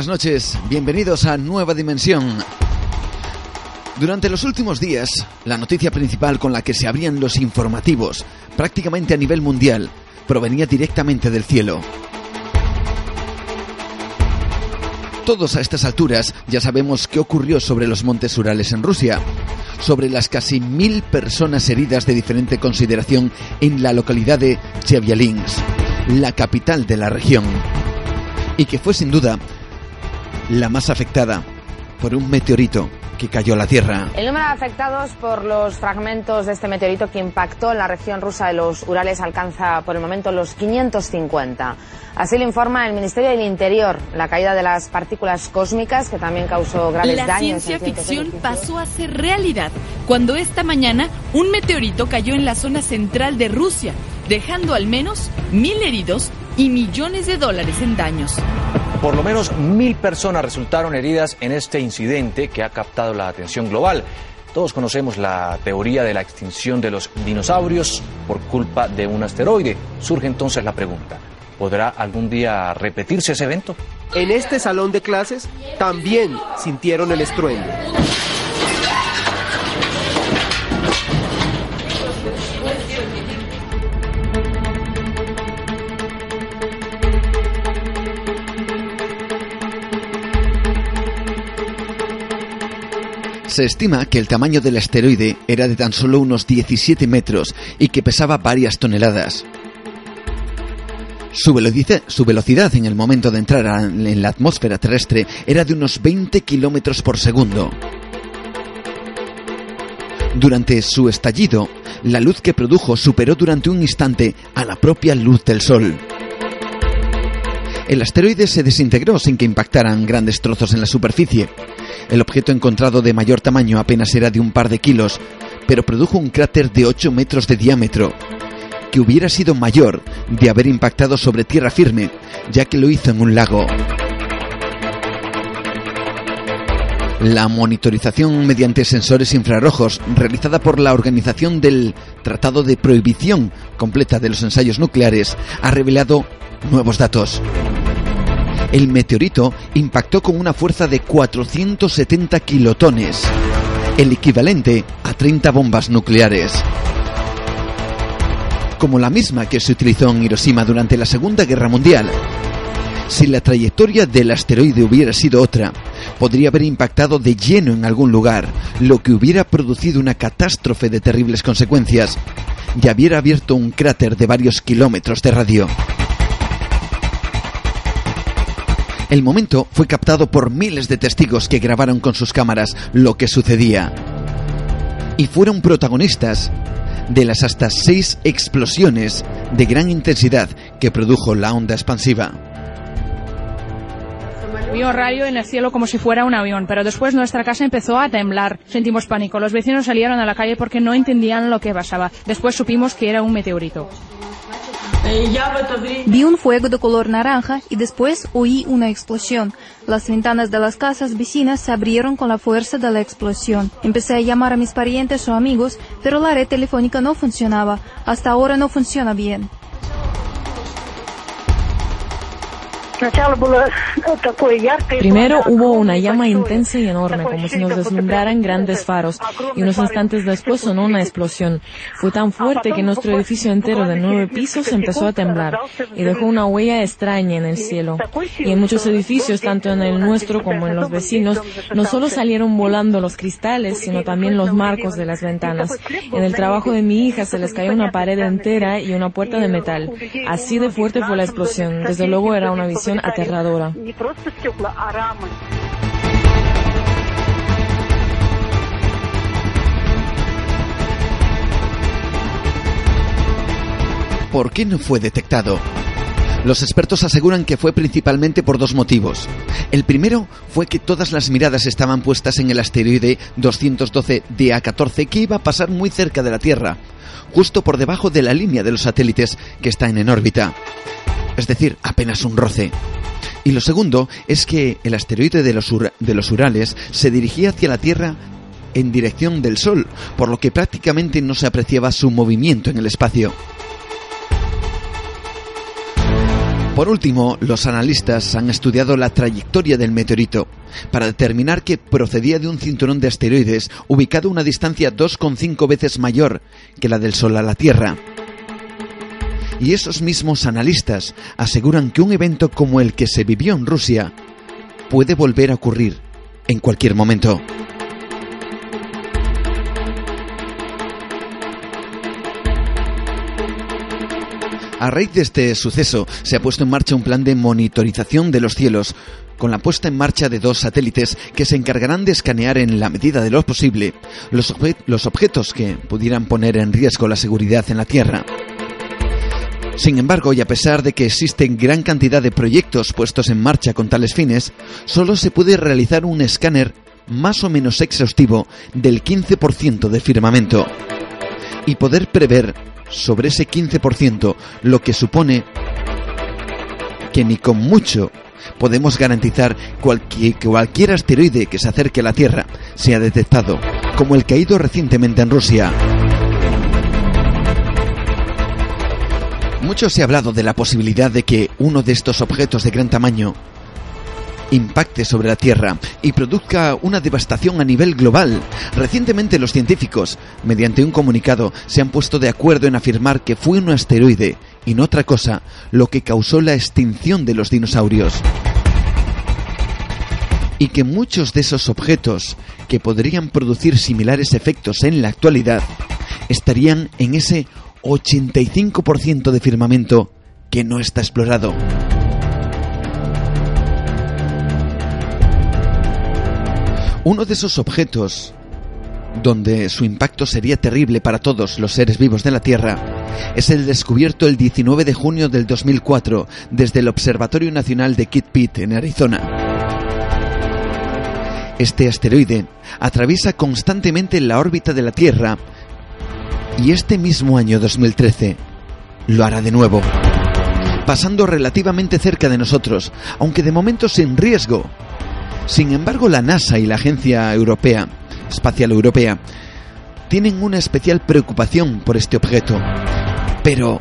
Buenas noches, bienvenidos a Nueva Dimensión. Durante los últimos días, la noticia principal con la que se abrían los informativos, prácticamente a nivel mundial, provenía directamente del cielo. Todos a estas alturas ya sabemos qué ocurrió sobre los montes Urales en Rusia, sobre las casi mil personas heridas de diferente consideración en la localidad de Chevyalinsk, la capital de la región, y que fue sin duda la más afectada por un meteorito que cayó a la Tierra. El número de afectados por los fragmentos de este meteorito que impactó en la región rusa de los Urales alcanza por el momento los 550. Así lo informa el Ministerio del Interior. La caída de las partículas cósmicas que también causó graves la daños. ciencia ficción pasó a ser realidad cuando esta mañana un meteorito cayó en la zona central de Rusia, dejando al menos mil heridos y millones de dólares en daños. Por lo menos mil personas resultaron heridas en este incidente que ha captado la atención global. Todos conocemos la teoría de la extinción de los dinosaurios por culpa de un asteroide. Surge entonces la pregunta, ¿podrá algún día repetirse ese evento? En este salón de clases también sintieron el estruendo. Se estima que el tamaño del asteroide era de tan solo unos 17 metros y que pesaba varias toneladas. Su velocidad, su velocidad en el momento de entrar en la atmósfera terrestre era de unos 20 kilómetros por segundo. Durante su estallido, la luz que produjo superó durante un instante a la propia luz del Sol. El asteroide se desintegró sin que impactaran grandes trozos en la superficie. El objeto encontrado de mayor tamaño apenas era de un par de kilos, pero produjo un cráter de 8 metros de diámetro, que hubiera sido mayor de haber impactado sobre tierra firme, ya que lo hizo en un lago. La monitorización mediante sensores infrarrojos realizada por la Organización del Tratado de Prohibición Completa de los Ensayos Nucleares ha revelado nuevos datos. El meteorito impactó con una fuerza de 470 kilotones, el equivalente a 30 bombas nucleares. Como la misma que se utilizó en Hiroshima durante la Segunda Guerra Mundial. Si la trayectoria del asteroide hubiera sido otra, podría haber impactado de lleno en algún lugar, lo que hubiera producido una catástrofe de terribles consecuencias y hubiera abierto un cráter de varios kilómetros de radio. El momento fue captado por miles de testigos que grabaron con sus cámaras lo que sucedía. Y fueron protagonistas de las hasta seis explosiones de gran intensidad que produjo la onda expansiva. Vio rayo en el cielo como si fuera un avión, pero después nuestra casa empezó a temblar. Sentimos pánico. Los vecinos salieron a la calle porque no entendían lo que pasaba. Después supimos que era un meteorito. Vi un fuego de color naranja y después oí una explosión. Las ventanas de las casas vecinas se abrieron con la fuerza de la explosión. Empecé a llamar a mis parientes o amigos, pero la red telefónica no funcionaba. Hasta ahora no funciona bien. Primero hubo una llama intensa y enorme, como si nos deslumbraran grandes faros, y unos instantes después sonó una explosión. Fue tan fuerte que nuestro edificio entero de nueve pisos empezó a temblar y dejó una huella extraña en el cielo. Y en muchos edificios, tanto en el nuestro como en los vecinos, no solo salieron volando los cristales, sino también los marcos de las ventanas. En el trabajo de mi hija se les cayó una pared entera y una puerta de metal. Así de fuerte fue la explosión. Desde luego era una visión aterradora. ¿Por qué no fue detectado? Los expertos aseguran que fue principalmente por dos motivos. El primero fue que todas las miradas estaban puestas en el asteroide 212 DA14 que iba a pasar muy cerca de la Tierra, justo por debajo de la línea de los satélites que están en órbita. Es decir, apenas un roce. Y lo segundo es que el asteroide de los, de los Urales se dirigía hacia la Tierra en dirección del Sol, por lo que prácticamente no se apreciaba su movimiento en el espacio. Por último, los analistas han estudiado la trayectoria del meteorito para determinar que procedía de un cinturón de asteroides ubicado a una distancia 2,5 veces mayor que la del Sol a la Tierra. Y esos mismos analistas aseguran que un evento como el que se vivió en Rusia puede volver a ocurrir en cualquier momento. A raíz de este suceso se ha puesto en marcha un plan de monitorización de los cielos con la puesta en marcha de dos satélites que se encargarán de escanear en la medida de lo posible los, los objetos que pudieran poner en riesgo la seguridad en la Tierra. Sin embargo, y a pesar de que existen gran cantidad de proyectos puestos en marcha con tales fines, solo se puede realizar un escáner más o menos exhaustivo del 15% de firmamento y poder prever sobre ese 15%, lo que supone que ni con mucho podemos garantizar que cualquier asteroide que se acerque a la Tierra sea detectado, como el caído recientemente en Rusia. Mucho se ha hablado de la posibilidad de que uno de estos objetos de gran tamaño impacte sobre la Tierra y produzca una devastación a nivel global. Recientemente los científicos, mediante un comunicado, se han puesto de acuerdo en afirmar que fue un asteroide y no otra cosa lo que causó la extinción de los dinosaurios. Y que muchos de esos objetos que podrían producir similares efectos en la actualidad estarían en ese 85% de firmamento que no está explorado. Uno de esos objetos donde su impacto sería terrible para todos los seres vivos de la Tierra, es el descubierto el 19 de junio del 2004 desde el Observatorio Nacional de Kitt Peak en Arizona. Este asteroide atraviesa constantemente la órbita de la Tierra y este mismo año 2013 lo hará de nuevo, pasando relativamente cerca de nosotros, aunque de momento sin riesgo, sin embargo, la NASA y la Agencia Europea, Espacial Europea, tienen una especial preocupación por este objeto. Pero,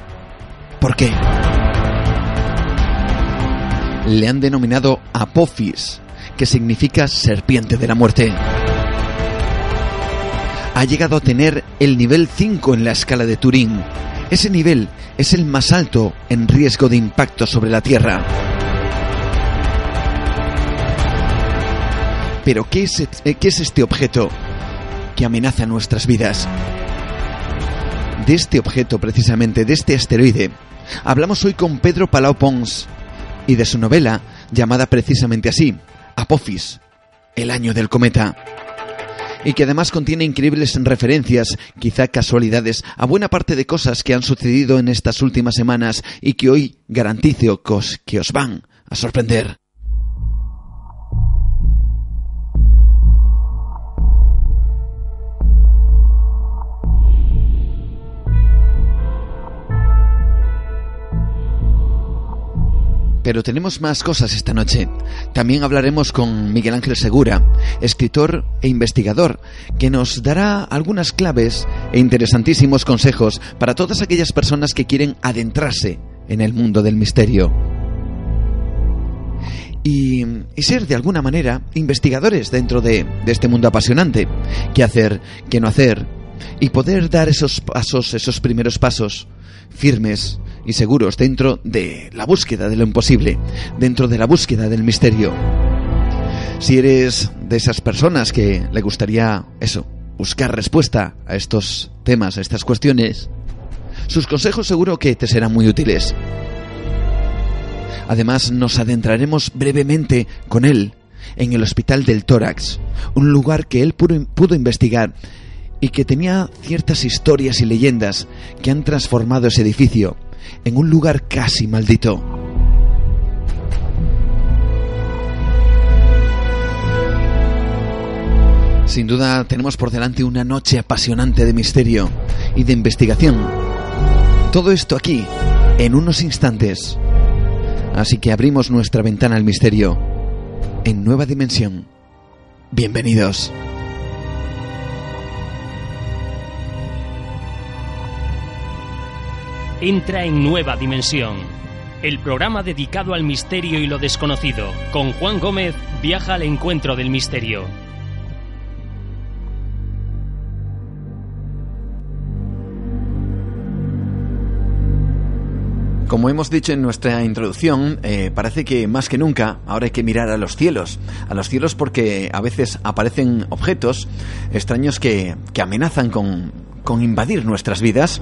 ¿por qué? Le han denominado Apophis, que significa serpiente de la muerte. Ha llegado a tener el nivel 5 en la escala de Turing. Ese nivel es el más alto en riesgo de impacto sobre la Tierra. Pero ¿qué es, eh, ¿qué es este objeto que amenaza nuestras vidas? De este objeto, precisamente, de este asteroide, hablamos hoy con Pedro Palau Pons y de su novela, llamada precisamente así, Apophis, el año del cometa y que además contiene increíbles referencias, quizá casualidades, a buena parte de cosas que han sucedido en estas últimas semanas y que hoy garantizo que os, van a sorprender. Pero tenemos más cosas esta noche. También hablaremos con Miguel Ángel Segura, escritor e investigador, que nos dará algunas claves e interesantísimos consejos para todas aquellas personas que quieren adentrarse en el mundo del misterio. Y, ser de alguna manera investigadores dentro de, de este mundo apasionante. ¿Qué hacer? ¿Qué no hacer? Y poder dar esos pasos, esos primeros pasos firmes y seguros dentro de la búsqueda de lo imposible, dentro de la búsqueda del misterio. Si eres de esas personas que le gustaría eso, buscar respuesta a estos temas, a estas cuestiones, sus consejos seguro que te serán muy útiles. Además, nos adentraremos brevemente con él en el Hospital del Tórax, un lugar que él pudo, investigar y que tenía ciertas historias y leyendas que han transformado ese edificio en un lugar casi maldito. Sin duda tenemos por delante una noche apasionante de misterio y de investigación. Todo esto aquí, en unos instantes. Así que abrimos nuestra ventana al misterio en nueva dimensión. Bienvenidos. Entra en Nueva Dimensión. El programa dedicado al misterio y lo desconocido. Con Juan Gómez viaja al encuentro del misterio. Como hemos dicho en nuestra introducción, eh, parece que más que nunca ahora hay que mirar a los cielos. A los cielos porque a veces aparecen objetos extraños que, que amenazan con, con invadir nuestras vidas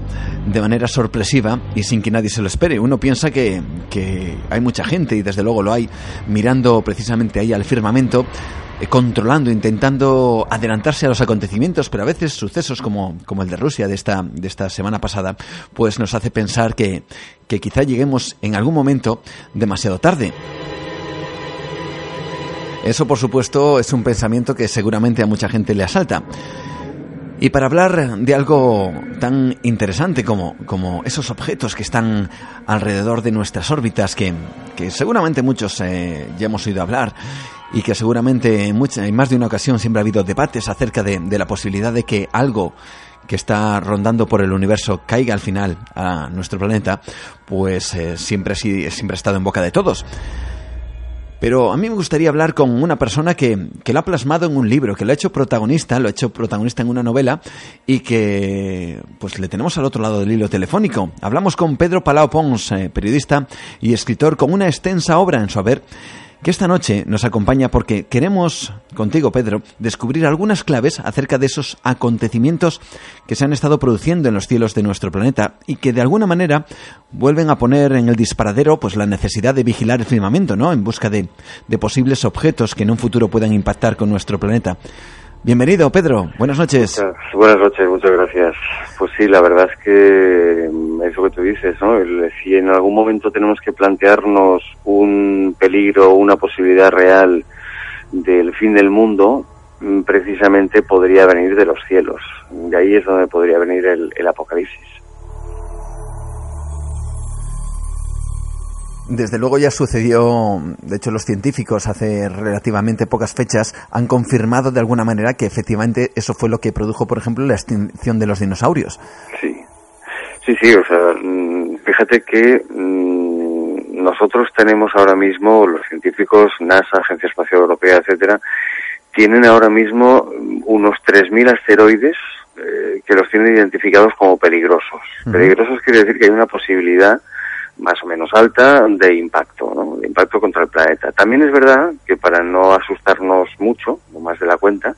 de manera sorpresiva y sin que nadie se lo espere. Uno piensa que, que hay mucha gente, y desde luego lo hay, mirando precisamente ahí al firmamento, eh, controlando, intentando adelantarse a los acontecimientos, pero a veces sucesos como, como el de Rusia de esta, de esta semana pasada, pues nos hace pensar que, que quizá lleguemos en algún momento demasiado tarde. Eso, por supuesto, es un pensamiento que seguramente a mucha gente le asalta. Y para hablar de algo tan interesante como, como esos objetos que están alrededor de nuestras órbitas, que, que seguramente muchos eh, ya hemos oído hablar y que seguramente en, en, más de una ocasión siempre ha habido debates acerca de, de la posibilidad de que algo que está rondando por el universo caiga al final a nuestro planeta, pues eh, siempre, siempre ha estado en boca de todos. Pero a mí me gustaría hablar con una persona que, que, lo ha plasmado en un libro, que lo ha hecho protagonista, lo ha hecho protagonista en una novela y que pues le tenemos al otro lado del hilo telefónico. Hablamos con Pedro Palau Pons, periodista y escritor con una extensa obra en su haber que esta noche nos acompaña porque queremos, contigo Pedro, descubrir algunas claves acerca de esos acontecimientos que se han estado produciendo en los cielos de nuestro planeta y que de alguna manera vuelven a poner en el disparadero pues la necesidad de vigilar el firmamento, ¿no? En busca de, de posibles objetos que en un futuro puedan impactar con nuestro planeta. Bienvenido, Pedro. Buenas noches. buenas noches, muchas gracias. Pues sí, la verdad es que mm, eso que tú dices, ¿no? Si en algún momento tenemos que plantearnos un peligro, una posibilidad real del fin del mundo, mm, precisamente podría venir de los cielos. De ahí es donde podría venir el apocalipsis. Desde luego ya sucedió, de hecho los científicos hace relativamente pocas fechas han confirmado de alguna manera que efectivamente eso fue lo que produjo, por ejemplo, la extinción de los dinosaurios. Sí, sí, sí, o sea, mm, fíjate que mm, nosotros tenemos ahora mismo, los científicos, NASA, Agencia Espacial Europea, etcétera, tienen ahora mismo unos 3.000 asteroides eh, que los tienen identificados como peligrosos. Peligrosos quiere decir que hay una posibilidad más o menos alta de impacto, ¿no? de impacto contra el planeta. También es verdad que para no asustarnos mucho, o más de la cuenta,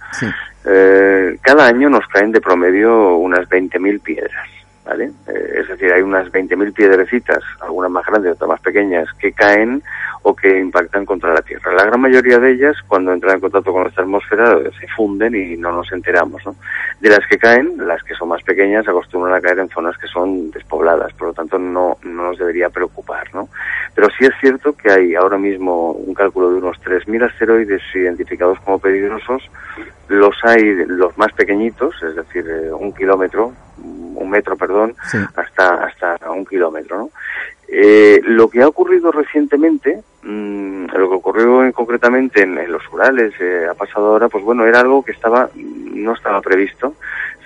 eh, cada año nos caen de promedio unas 20.000 piedras. ¿Vale? Eh, es decir, hay unas 20.000 piedrecitas, algunas más grandes, otras más pequeñas, que caen o que impactan contra la Tierra. La gran mayoría de ellas, cuando entran en contacto con nuestra atmósfera, se funden y no nos enteramos. ¿no? De las que caen, las que son más pequeñas acostumbran a caer en zonas que son despobladas, por lo tanto no, no nos debería preocupar. ¿no? Pero sí es cierto que hay ahora mismo un cálculo de unos 3.000 asteroides identificados como peligrosos. Los hay los más pequeñitos, es decir, eh, un kilómetro, un metro, perdón, hasta, hasta un kilómetro. ¿no? Eh, lo que ha ocurrido recientemente, mmm, lo que ocurrió en, concretamente en, en, los Urales, eh, ha pasado ahora, pues bueno, era algo que estaba no estaba previsto.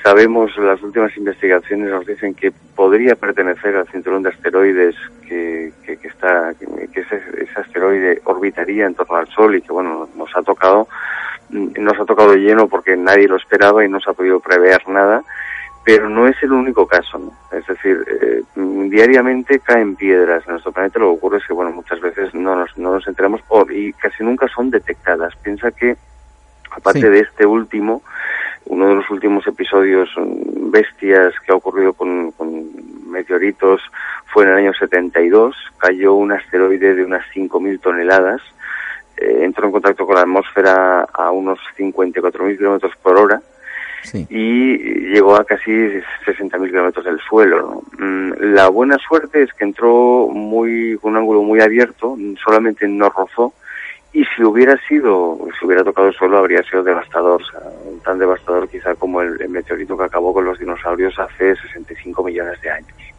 Sabemos, las últimas investigaciones nos dicen que podría pertenecer al cinturón de asteroides que, que, que está, que, que ese, ese, asteroide orbitaría en torno al Sol y que bueno, nos ha tocado, nos ha tocado lleno porque nadie lo esperaba y no se ha podido prever nada pero no es el único caso, ¿no? Es decir, eh, diariamente caen piedras en nuestro planeta, lo que ocurre es que, bueno, muchas veces no nos, no nos enteramos o, y casi nunca son detectadas. Piensa que, aparte sí. de este último, uno de los últimos episodios bestias que ha ocurrido con, con meteoritos fue en el año 72, cayó un asteroide de unas 5.000 toneladas, eh, entró en contacto con la atmósfera a unos 54.000 kilómetros por hora, Y llegó a casi 60.000 kilómetros del suelo. ¿no? La buena suerte es que entró muy con un ángulo muy abierto, solamente no rozó, y si hubiera sido, si hubiera tocado el suelo habría sido devastador, o sea, tan devastador quizá como el, el meteorito que acabó con los dinosaurios hace 65 millones de años.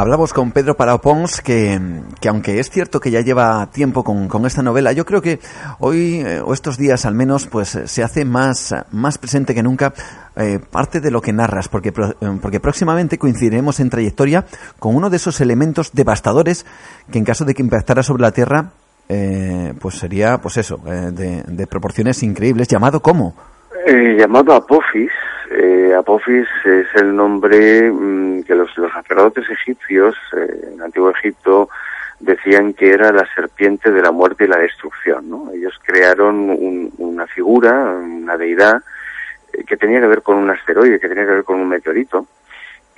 Hablamos con Pedro Parao Pons, que, que, aunque es cierto que ya lleva tiempo con, con esta novela, yo creo que hoy, eh, o estos días al menos, pues se hace más, más presente que nunca eh, parte de lo que narras, porque, porque próximamente coincidiremos en trayectoria con uno de esos elementos devastadores que en caso de que impactara sobre la Tierra, eh, pues sería, pues eso, eh, de, de, proporciones increíbles, llamado ¿cómo? llamado Apophis, eh, Apophis es el nombre mmm, que los, los sacerdotes egipcios eh, en Antiguo Egipto decían que era la serpiente de la muerte y la destrucción. ¿no? Ellos crearon un, una figura, una deidad, eh, que tenía que ver con un asteroide, que tenía que ver con un meteorito,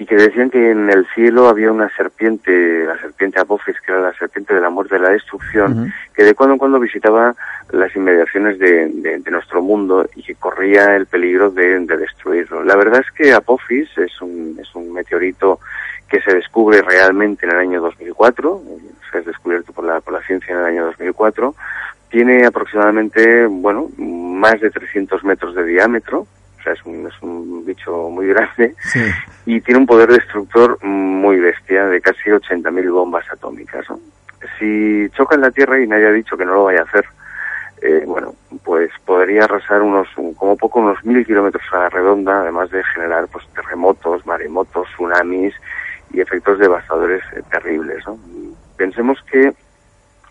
y que decían que en el cielo había una serpiente, la serpiente Apophis, que era la serpiente de la muerte y la destrucción, uh -huh. que de cuando en cuando visitaba las inmediaciones de, de, de, nuestro mundo y que corría el peligro de, de, destruirlo. La verdad es que Apophis es un, es un meteorito que se descubre realmente en el año 2004, se ha descubierto por la, por la ciencia en el año 2004, tiene aproximadamente, bueno, más de 300 metros de diámetro, o sea, es un, es un bicho muy grande sí. y tiene un poder destructor muy bestia de casi 80.000 bombas atómicas. ¿no? Si choca en la Tierra y nadie ha dicho que no lo vaya a hacer, eh, bueno, pues podría arrasar unos, como poco, unos mil kilómetros a la redonda, además de generar pues terremotos, maremotos, tsunamis y efectos devastadores eh, terribles. ¿no? Pensemos que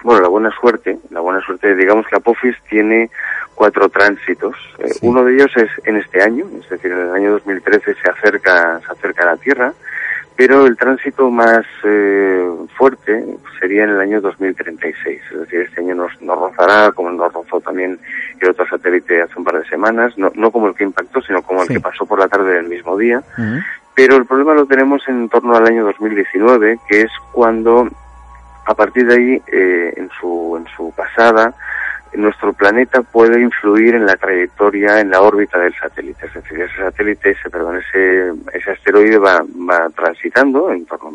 bueno, la buena suerte, la buena suerte, digamos que Apophis tiene cuatro tránsitos. Eh. Uno de ellos es en este año, es decir, en el año 2013 se acerca, se acerca a la Tierra, pero el tránsito más eh, fuerte sería en el año 2036. Es decir, este año nos, nos rozará, como nos rozó también el otro satélite hace un par de semanas, no, no como el que impactó, sino como sí. el que pasó por la tarde del mismo día. Uh -huh. Pero el problema lo tenemos en torno al año 2019, que es cuando a partir de ahí, eh, en, su, en su pasada, nuestro planeta puede influir en la trayectoria, en la órbita del satélite. Es decir, ese satélite, ese, perdón, ese, ese asteroide va, va transitando en torno,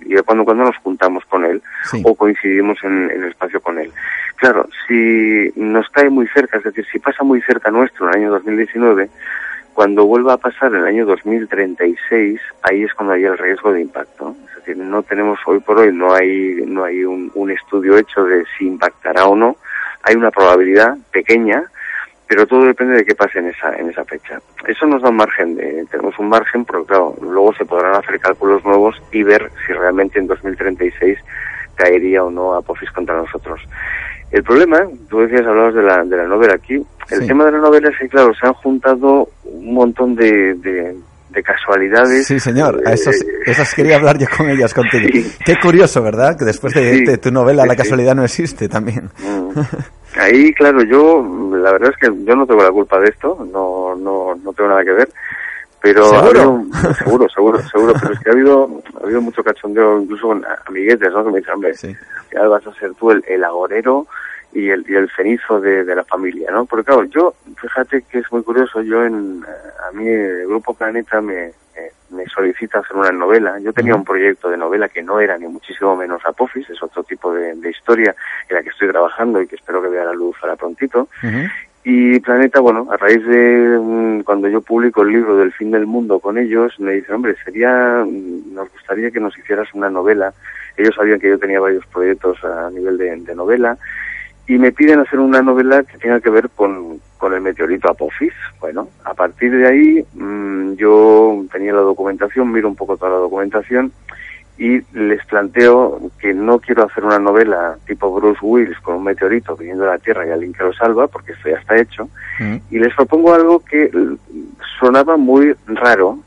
y cuando, cuando nos juntamos con él sí. o coincidimos en, en, el espacio con él. Claro, si nos cae muy cerca, es decir, si pasa muy cerca nuestro en el año 2019, cuando vuelva a pasar en el año 2036, ahí es cuando hay el riesgo de impacto. Es decir, no tenemos hoy por hoy, no hay, no hay un, un estudio hecho de si impactará o no. Hay una probabilidad pequeña, pero todo depende de qué pase en esa, en esa fecha. Eso nos da un margen, de, tenemos un margen, pero claro, luego se podrán hacer cálculos nuevos y ver si realmente en 2036 caería o no Apophis contra nosotros. El problema, tú decías, hablabas de la, de la novela aquí, el tema de la novela es que, claro, se han juntado un montón de, de, casualidades. Sí, señor, eh, esas quería hablar yo con ellas contigo. Qué curioso, ¿verdad? Que después de, tu novela la casualidad no existe también. Mm. Ahí, claro, yo, la verdad es que yo no tengo la culpa de esto, no, no, no tengo nada que ver. Pero ¿Seguro? seguro, seguro, seguro, pero es que ha habido, ha habido mucho cachondeo, incluso con amiguetes, ¿no? Que me dicen, hombre, ya vas a ser tú el, el agorero y el, y el cenizo de, de, la familia, ¿no? Porque claro, yo, fíjate que es muy curioso, yo en, a mí el Grupo Planeta me, me solicita hacer una novela. Yo tenía un proyecto de novela que no era ni muchísimo menos Apophis, es otro tipo de, de, historia en la que estoy trabajando y que espero que vea la luz ahora prontito. Y Planeta, bueno, a raíz de cuando yo publico el libro del fin del mundo con ellos, me dicen, hombre, sería, nos gustaría que nos hicieras una novela. Ellos sabían que yo tenía varios proyectos a nivel de, de novela y me piden hacer una novela que tenga que ver con, con el meteorito Apophis. Bueno, a partir de ahí mmm, yo tenía la documentación, miro un poco toda la documentación y les planteo que no quiero hacer una novela tipo Bruce Willis con un meteorito viniendo de la Tierra y alguien que lo salva, porque esto ya está hecho, mm. y les propongo algo que sonaba muy raro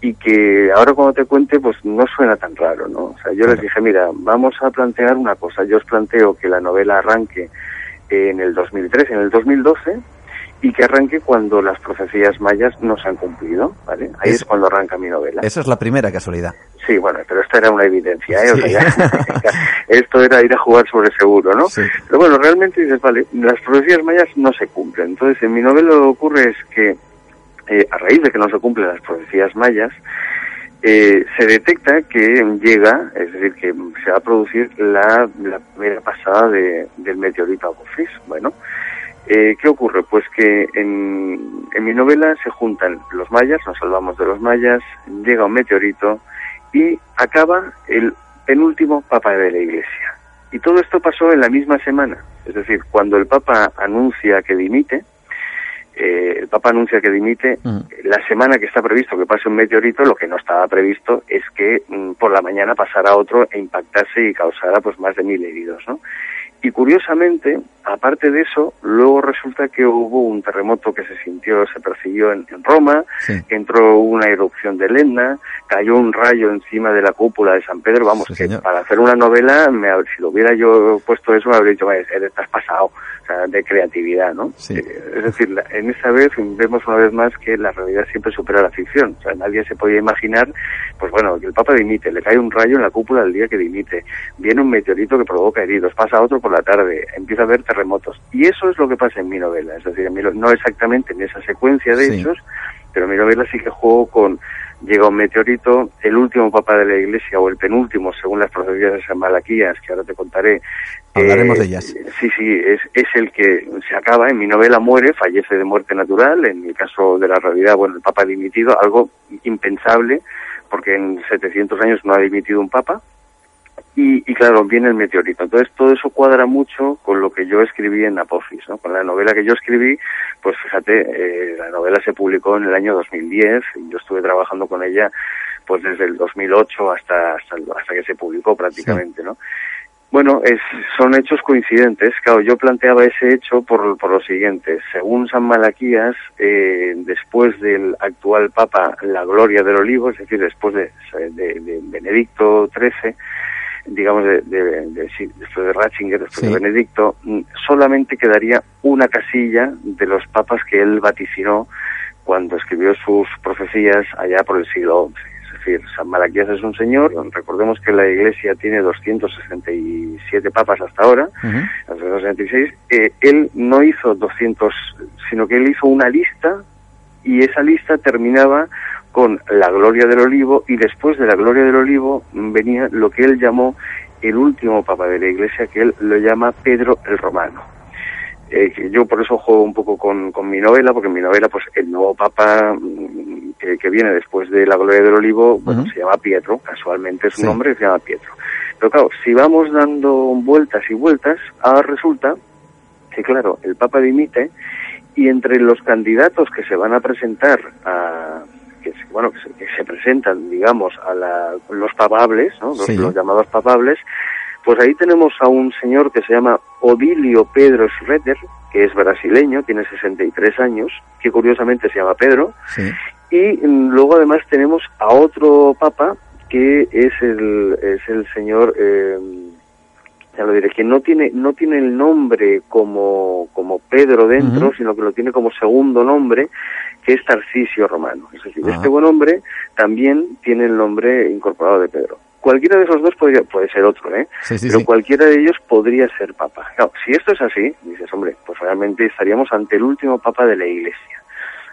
y que ahora cuando te cuente pues no suena tan raro, ¿no? O sea, yo les dije, mira, vamos a plantear una cosa, yo os planteo que la novela arranque en el 2003, en el 2012, y que arranque cuando las profecías mayas no se han cumplido, ¿vale? Ahí es, cuando arranca mi novela. Esa es la primera casualidad. Sí, bueno, pero esta era una evidencia, ¿eh? O sea, esto era ir a jugar sobre seguro, ¿no? Pero bueno, realmente dices, vale, las profecías mayas no se cumplen. Entonces, en mi novela lo que ocurre es que, eh, a raíz de que no se cumplen las profecías mayas, eh, se detecta que llega, es decir, que se va a producir la, la primera pasada de, del meteorito Apophis. Bueno, eh, ¿Qué ocurre? Pues que en, en, mi novela se juntan los mayas, nos salvamos de los mayas, llega un meteorito y acaba el penúltimo papa de la iglesia. Y todo esto pasó en la misma semana. Es decir, cuando el papa anuncia que dimite, eh, el Papa anuncia que dimite, mm. la semana que está previsto que pase un meteorito, lo que no estaba previsto es que mm, por la mañana pasara otro e impactase y causara pues más de mil heridos, ¿no? Y curiosamente, aparte de eso, luego resulta que hubo un terremoto que se sintió, se percibió en, Roma, entró una erupción de Lenna, cayó un rayo encima de la cúpula de San Pedro, vamos, que para hacer una novela, me, si lo hubiera yo puesto eso, me habría dicho, estás pasado, o sea, de creatividad, ¿no? Eh, es decir, en esta vez vemos una vez más que la realidad siempre supera la ficción, o sea, nadie se podía imaginar, pues bueno, que el Papa dimite, le cae un rayo en la cúpula el día que dimite, viene un meteorito que provoca heridos, pasa otro la tarde, empieza a haber terremotos. Y eso es lo que pasa en mi novela, es decir, no exactamente en esa secuencia de hechos, pero en mi novela sí que juego con llega un meteorito, el último papa de la iglesia, o el penúltimo, según las profecías de San Malaquías, que ahora te contaré. Hablaremos de ellas. Eh, sí, sí, es, es el que se acaba, en mi novela muere, fallece de muerte natural, en el caso de la realidad, bueno, el papa ha dimitido, algo impensable, porque en 700 años no ha dimitido un papa, y, y, claro, viene el meteorito. Entonces todo eso cuadra mucho con lo que yo escribí en Apophis, ¿no? Con la novela que yo escribí, pues fíjate, eh, la novela se publicó en el año 2010 y yo estuve trabajando con ella pues desde el 2008 hasta hasta, hasta que se publicó prácticamente, ¿no? Bueno, es, son hechos coincidentes. Claro, yo planteaba ese hecho por, por lo siguiente. Según San Malaquías, eh, después del actual Papa, la gloria del olivo, es decir, después de, de, de Benedicto XIII, digamos, de, de, después de Ratzinger, después de Benedicto, mm, solamente quedaría una casilla de los papas que él vaticinó cuando escribió sus profecías allá por el siglo XI. Es decir, San Malaquías es un señor, recordemos que la Iglesia tiene 267 papas hasta ahora, uh 266, eh, él no hizo 200, sino que él hizo una lista y esa lista terminaba con la gloria del olivo y después de la gloria del olivo venía lo que él llamó el último papa de la iglesia, que él lo llama Pedro el Romano. Eh, yo por eso juego un poco con, con, mi novela, porque en mi novela, pues el nuevo papa mm, que, viene después de la gloria del olivo, bueno, se llama Pietro, casualmente su nombre se llama Pietro. Pero claro, si vamos dando vueltas y vueltas, ahora resulta que, claro, el papa dimite y entre los candidatos que se van a presentar a, que, bueno, que se, presentan, digamos, a la, los papables, ¿no? los, llamados papables, Pues ahí tenemos a un señor que se llama Odilio Pedro Schroeder, que es brasileño, tiene 63 años, que curiosamente se llama Pedro. Y mm, luego además tenemos a otro papa que es el, es el señor, eh, ya lo diré, que no tiene, no tiene el nombre como, como Pedro dentro, sino que lo tiene como segundo nombre, que es Tarcisio Romano. Es decir, este buen hombre también tiene el nombre incorporado de Pedro. Cualquiera de esos dos podría, puede ser otro, ¿eh? Pero cualquiera de ellos podría ser papa. si esto es así, dices, hombre, pues realmente estaríamos ante el último papa de la Iglesia,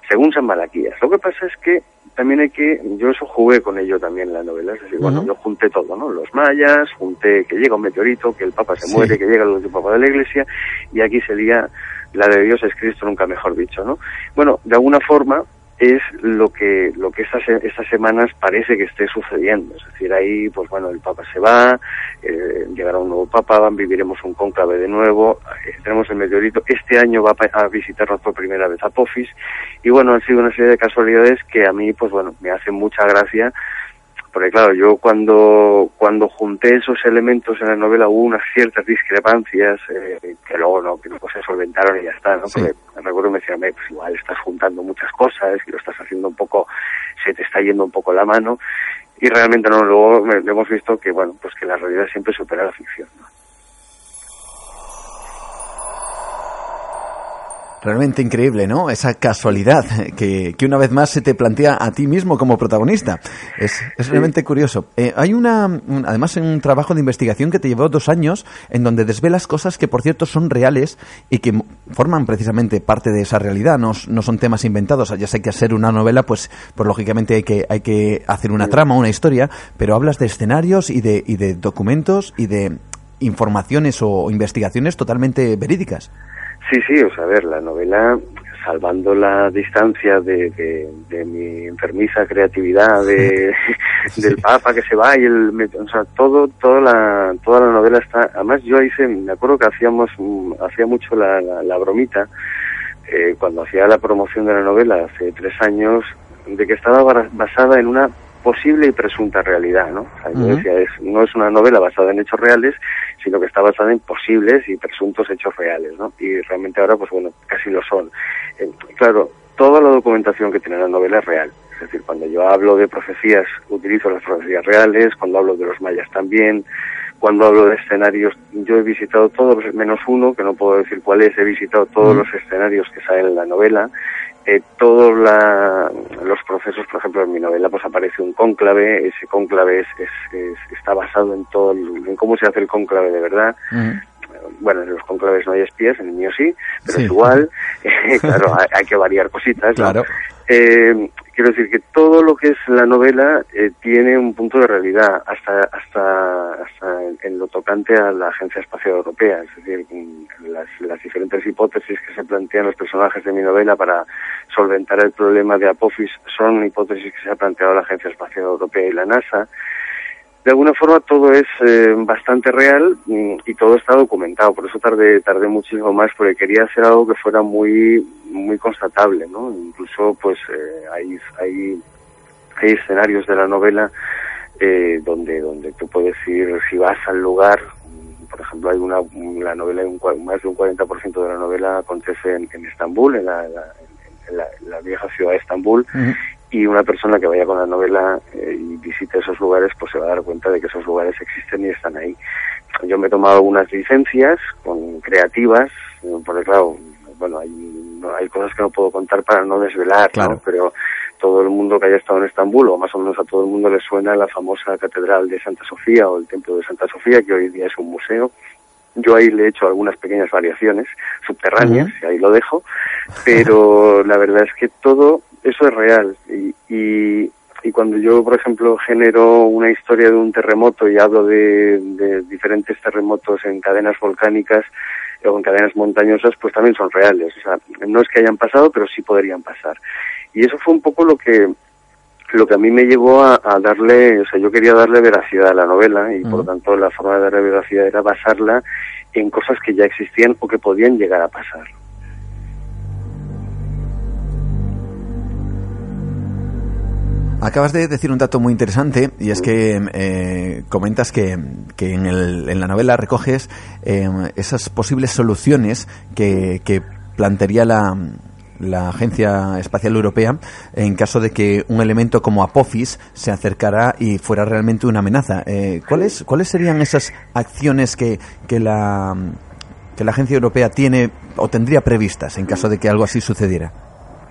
según San Malaquías. Lo que pasa es que también hay que, yo eso jugué con ello también en la novela, es decir, bueno, yo junté todo, ¿no? Los mayas, junté que llega un meteorito, que el Papa se muere, que llega el último Papa de la Iglesia, y aquí sería la de Dios es Cristo, nunca mejor dicho, ¿no? Bueno, de alguna forma, es lo que lo que estas estas semanas parece que esté sucediendo. Es decir ahí pues bueno el papa se va eh, llegará un nuevo papa viviremos un cónclave de nuevo eh, tenemos el meteorito. Este año va a visitarnos por primera vez a Pofis y bueno han sido una serie de casualidades que a mí pues bueno me hacen mucha gracia porque claro, yo cuando, cuando junté esos elementos en la novela hubo unas ciertas discrepancias eh, que luego no, que no se solventaron y ya está, ¿no? Porque recuerdo que me decían, pues igual estás juntando muchas cosas y lo estás haciendo un poco, se te está yendo un poco la mano y realmente no, luego hemos visto que, bueno, pues que la realidad siempre supera la ficción, ¿no? Realmente increíble, ¿no? Esa casualidad que, que, una vez más se te plantea a ti mismo como protagonista. Es, es realmente curioso. Eh, hay una, un, además, un trabajo de investigación que te llevó dos años en donde desvelas cosas que, por cierto, son reales y que forman precisamente parte de esa realidad. No, no son temas inventados. Ya sé que hacer una novela, pues, pues lógicamente hay que, hay que hacer una trama, una historia, pero hablas de escenarios y de, y de documentos y de informaciones o investigaciones totalmente verídicas. Sí, sí, o sea, a ver, la novela, salvando la distancia de, de, mi enfermiza creatividad, de, del Papa que se va y el, o sea, todo, toda la, toda la novela está, además yo hice, me acuerdo que hacíamos, mm, hacía mucho la, la, bromita, eh, cuando hacía la promoción de la novela hace tres años, de que estaba basada en una posible y presunta realidad, ¿no? O sea, yo decía, es, no es una novela basada en hechos reales, sino que está basada en posibles y presuntos hechos reales, ¿no? Y realmente ahora, pues bueno, casi lo son. Eh, claro, toda la documentación que tiene la novela es real. Es decir, cuando yo hablo de profecías, utilizo las profecías reales, cuando hablo de los mayas también, cuando hablo de escenarios, yo he visitado todos, menos uno, que no puedo decir cuál es, he visitado todos los escenarios que salen en la novela, eh, todos los procesos, por ejemplo, en mi novela pues aparece un cónclave, ese cónclave es, está basado en todo, en cómo se hace el cónclave de verdad. Bueno, en los cónclaves no hay espías, en el mío sí, pero es igual, claro, hay, que variar cositas. Claro. Eh, quiero decir que todo lo que es la novela eh, tiene un punto de realidad, hasta, hasta, hasta en, lo tocante a la Agencia Espacial Europea, es decir, las, las diferentes hipótesis que se plantean los personajes de mi novela para solventar el problema de Apophis son hipótesis que se ha planteado la Agencia Espacial Europea y la NASA de alguna forma todo es eh, bastante real mm, y todo está documentado. Por eso tardé, tardé muchísimo más porque quería hacer algo que fuera muy, muy constatable, ¿no? Incluso, pues, eh, hay, hay, hay escenarios de la novela eh, donde, donde tú puedes ir, si vas al lugar, mm, por ejemplo, hay una, la novela, un, más de un 40% de la novela acontece en, en Estambul, en la, en la, vieja ciudad de Estambul, y una persona que vaya con la novela eh, y visite esos lugares pues se va a dar cuenta de que esos lugares existen y están ahí. Yo me he tomado algunas licencias con creativas, eh, porque claro, bueno, hay, hay cosas que no puedo contar para no desvelar, ¿no? pero todo el mundo que haya estado en Estambul, o más o menos a todo el mundo le suena la famosa Catedral de Santa Sofía o el Templo de Santa Sofía, que hoy día es un museo. Yo ahí le he hecho algunas pequeñas variaciones subterráneas, y ahí lo dejo, pero la verdad es que todo eso es real. Y, y, cuando yo, por ejemplo, genero una historia de un terremoto y hablo de, de diferentes terremotos en cadenas volcánicas o en cadenas montañosas, pues también son reales. O sea, no es que hayan pasado, pero sí podrían pasar. Y eso fue un poco lo que lo que a mí me llevó a, darle, o sea, yo quería darle veracidad a la novela y por lo tanto la forma de darle veracidad era basarla en cosas que ya existían o que podían llegar a pasar. Acabas de decir un dato muy interesante y es que eh, comentas que, que en, el, en, la novela recoges eh, esas posibles soluciones que, que plantearía la, la Agencia Espacial Europea en caso de que un elemento como Apophis se acercara y fuera realmente una amenaza. Eh, ¿cuáles, ¿Cuáles serían esas acciones que, que, la, que la Agencia Europea tiene o tendría previstas en caso de que algo así sucediera?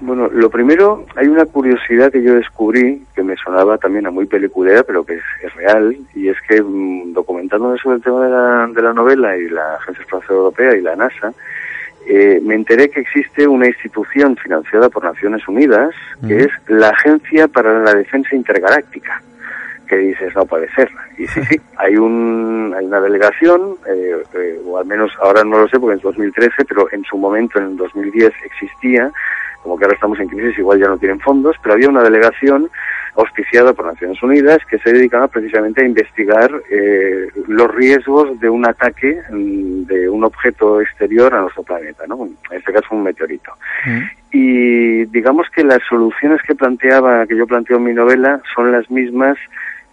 Bueno, lo primero, hay una curiosidad que yo descubrí, que me sonaba también a muy peliculera, pero que es, real, y es que mm, documentándome sobre el tema de la, de la novela y la Agencia Espacial Europea y la NASA, eh, me enteré que existe una institución financiada por Naciones Unidas, que es la Agencia para la Defensa Intergaláctica, que dices, no puede ser. Y sí, sí, hay, un, hay una delegación, eh, eh, o al menos ahora no lo sé porque es 2013, pero en su momento, en el 2010, existía, como que ahora estamos en crisis, igual ya no tienen fondos, pero había una delegación auspiciada por Naciones Unidas que se dedicaba precisamente a investigar eh, los riesgos de un ataque mm, de un objeto exterior a nuestro planeta, ¿no? En este caso un meteorito. Mm. Y digamos que las soluciones que planteaba, que yo planteo en mi novela, son las mismas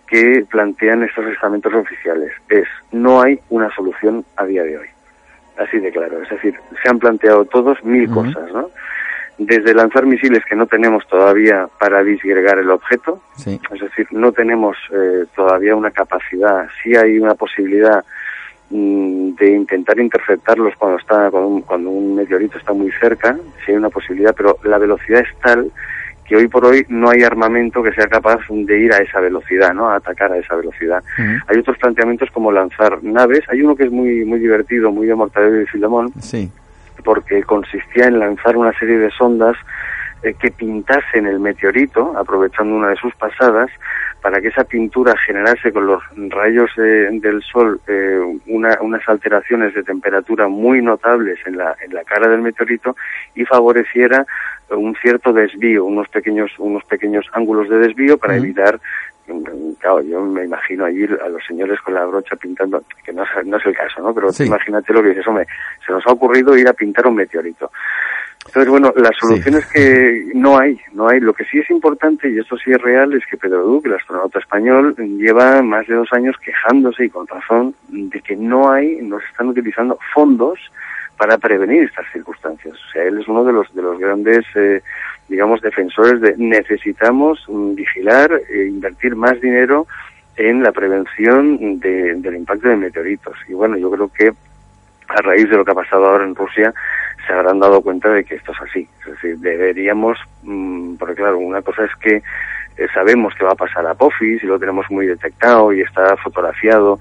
que plantean estos estamentos oficiales. Es, no hay una solución a día de hoy. Así de claro. Es decir, se han planteado todos mil cosas, ¿no? Desde lanzar misiles que no tenemos todavía para disgregar el objeto, es decir, no tenemos eh, todavía una capacidad, sí hay una posibilidad mm, de intentar interceptarlos cuando está cuando un, meteorito está muy cerca, sí hay una posibilidad, pero la velocidad es tal que hoy por hoy no hay armamento que sea capaz de ir a esa velocidad, ¿no? A atacar a esa velocidad. Hay otros planteamientos como lanzar naves. Hay uno que es muy muy divertido, muy de Mortadelo y Filemón, sí porque consistía en lanzar una serie de sondas eh, que pintasen el meteorito, aprovechando una de sus pasadas, para que esa pintura generase con los rayos eh, del sol eh, unas alteraciones de temperatura muy notables en la, en la cara del meteorito y favoreciera un cierto desvío, unos pequeños, unos pequeños ángulos de desvío para evitar claro, yo me imagino allí a los señores con la brocha pintando, que no, es el caso, ¿no? Pero imagínate lo que dices, hombre, se nos ha ocurrido ir a pintar un meteorito. Entonces, bueno, las soluciones que no hay, no hay. Lo que sí es importante, y esto sí es real, es que Pedro Duque, el astronauta español, lleva más de dos años quejándose, y con razón, de que no hay, no se están utilizando fondos para prevenir estas circunstancias. O sea, él es uno de los, de los grandes eh, digamos, defensores de necesitamos mm, vigilar e invertir más dinero en la prevención del impacto de meteoritos. Y bueno, yo creo que a raíz de lo que ha pasado ahora en Rusia, se habrán dado cuenta de que esto es así. Es decir, deberíamos, mm, porque claro, una cosa es que eh, sabemos que va a pasar a Apophis y lo tenemos muy detectado y está fotografiado,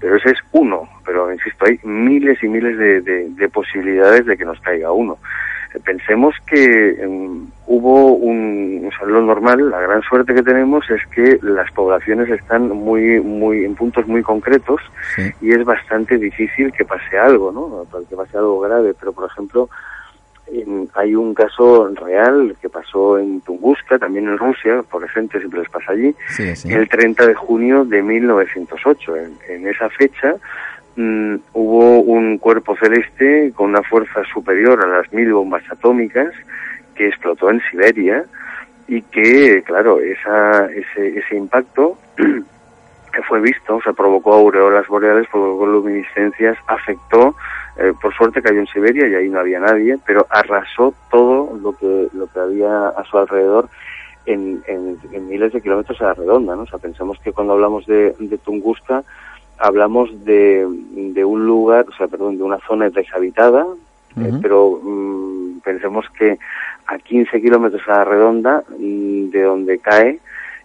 pero ese es uno. Pero insisto, hay miles y miles de posibilidades de que nos caiga uno pensemos que em, hubo un, o sea, lo normal, la gran suerte que tenemos es que las poblaciones están muy, muy, en puntos muy concretos y es bastante difícil que pase algo, ¿no? Que pase algo grave, pero por ejemplo, hay un caso real que pasó en Tunguska, también en Rusia, por ejemplo, siempre les pasa allí, el 30 de junio de 1908. En, en esa fecha, Mm, hubo un cuerpo celeste con una fuerza superior a las mil bombas atómicas que explotó en Siberia y que, claro, esa, ese, ese impacto que fue visto, o sea, provocó aureolas boreales, provocó luminiscencias, afectó, eh, por suerte cayó en Siberia y ahí no había nadie, pero arrasó todo lo que, lo que había a su alrededor en, en, miles de kilómetros a la redonda, ¿no? O sea, pensamos que cuando hablamos de, de Tunguska, hablamos de, de un lugar, o sea, perdón, de una zona deshabitada, eh, pero mm, pensemos que a 15 kilómetros a la redonda mm, de donde cae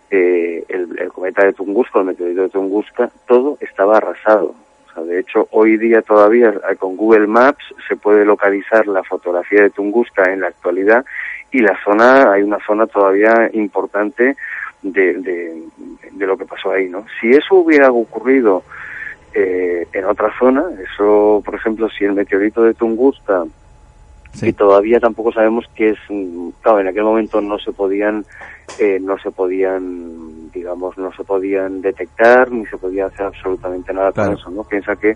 eh, el, cometa de Tunguska, el meteorito de Tunguska, todo estaba arrasado. O sea, de hecho, hoy día todavía eh, con Google Maps se puede localizar la fotografía de Tunguska en la actualidad y la zona, hay una zona todavía importante de, de, de lo que pasó ahí, ¿no? Si eso hubiera ocurrido eh, en otra zona. Eso, por ejemplo, si el meteorito de Tunguska, y todavía tampoco sabemos qué es, claro, en aquel momento no se podían, eh, no se podían, digamos, no se podían detectar ni se podía hacer absolutamente nada con eso, ¿no? Piensa que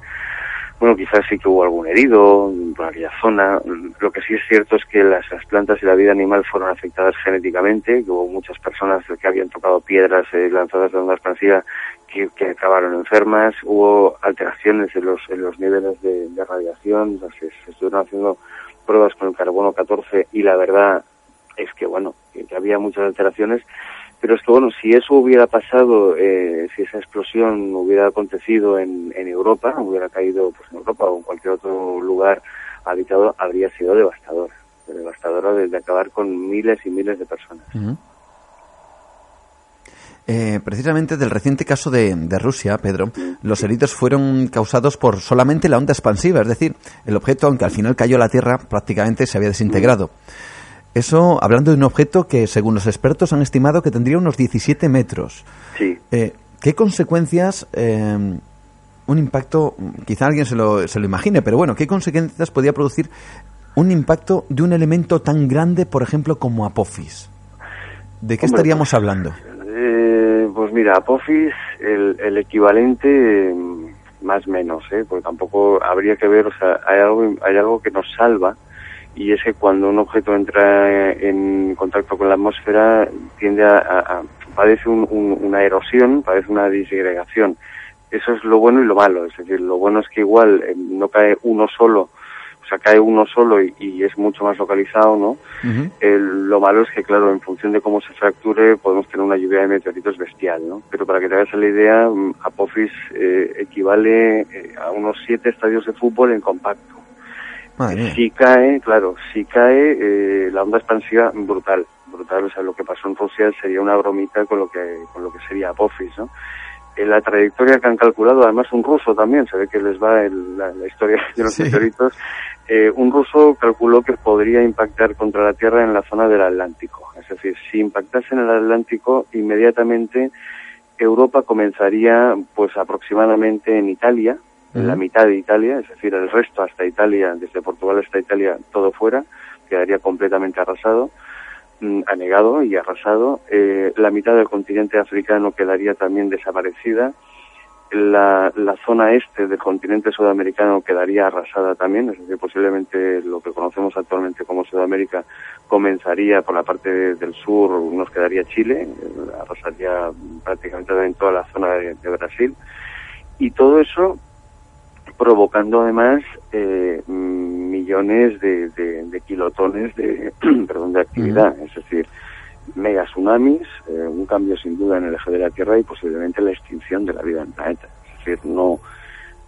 bueno, quizás sí que hubo algún herido por aquella zona. Lo que sí es cierto es que las, plantas y la vida animal fueron afectadas genéticamente, que hubo muchas personas que habían tocado piedras eh, lanzadas de onda expansiva que, acabaron enfermas. Hubo alteraciones en los, en los niveles de, radiación, se, se, estuvieron haciendo pruebas con el carbono 14 y la verdad es que, bueno, que había muchas alteraciones pero es que, bueno, si eso hubiera pasado, eh, si esa explosión hubiera acontecido en, en Europa, hubiera caído pues, en Europa o en cualquier otro lugar habitado, habría sido devastadora. Devastadora de, acabar con miles y miles de personas. Eh, precisamente del reciente caso de, de, Rusia, Pedro, los heridos fueron causados por solamente la onda expansiva, es decir, el objeto, aunque al final cayó a la Tierra, prácticamente se había desintegrado. Eso hablando de un objeto que, según los expertos, han estimado que tendría unos 17 metros. Sí. Eh, ¿Qué consecuencias, eh, un impacto, quizá alguien se lo, se lo imagine, pero bueno, qué consecuencias podría producir un impacto de un elemento tan grande, por ejemplo, como Apophis? ¿De qué estaríamos pues, hablando? Eh, pues mira, Apophis, el, el equivalente, más o menos, ¿eh? porque tampoco habría que ver, o sea, hay algo, hay algo que nos salva, y es que cuando un objeto entra en contacto con la atmósfera tiende a, padece una erosión, padece una disgregación. Eso es lo bueno y lo malo, es decir, lo bueno es que igual eh, no cae uno solo, o sea, cae uno solo y, es mucho más localizado, ¿no? lo malo es que, claro, en función de cómo se fracture, podemos tener una lluvia de meteoritos bestial, ¿no? Pero para que te hagas la idea, mm, Apophis eh, equivale eh, a unos siete estadios de fútbol en compacto. Si cae, claro, si cae eh, la onda expansiva brutal, brutal, o sea, lo que pasó en Rusia sería una bromita con lo que con lo que sería Apophis, ¿no? En la trayectoria que han calculado, además un ruso también, se ve que les va la, historia de los meteoritos, eh, un ruso calculó que podría impactar contra la Tierra en la zona del Atlántico. Es decir, si impactase en el Atlántico, inmediatamente Europa comenzaría pues aproximadamente en Italia, en la mitad de Italia, es decir, el resto hasta Italia, desde Portugal hasta Italia, todo fuera, quedaría completamente arrasado, mm, anegado y arrasado. Eh, la mitad del continente africano quedaría también desaparecida. La, la zona este del continente sudamericano quedaría arrasada también, es decir, posiblemente lo que conocemos actualmente como Sudamérica comenzaría por la parte del sur, nos quedaría Chile, arrasaría prácticamente en toda la zona de Brasil. Y todo eso provocando además eh, millones de, kilotones de, perdón, de actividad, es decir, mega tsunamis, eh, un cambio sin duda en el eje de la Tierra y posiblemente la extinción de la vida en el planeta. Es decir, no,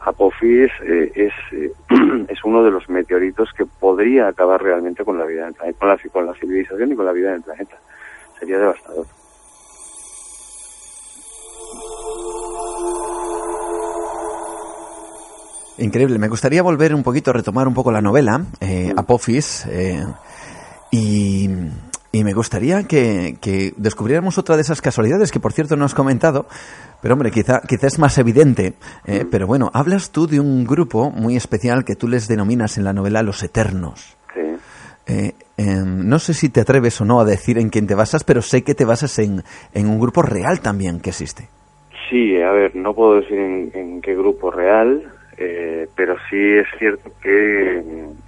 Apophis eh, es, es uno de los meteoritos que podría acabar realmente con la vida en el con la, con la civilización y con la vida en el planeta. Sería devastador. Increíble. Me gustaría volver un poquito, retomar un poco la novela, eh, Apophis, eh, y, me gustaría que, descubriéramos otra de esas casualidades que, por cierto, no has comentado, pero hombre, quizá, quizá es más evidente. Eh, pero bueno, hablas tú de un grupo muy especial que tú les denominas en la novela Los Eternos. Sí. Em, no sé si te atreves o no a decir en quién te basas, pero sé que te basas en, en un grupo real también que existe. Sí, a ver, no puedo decir en qué grupo real, eh, pero sí es cierto que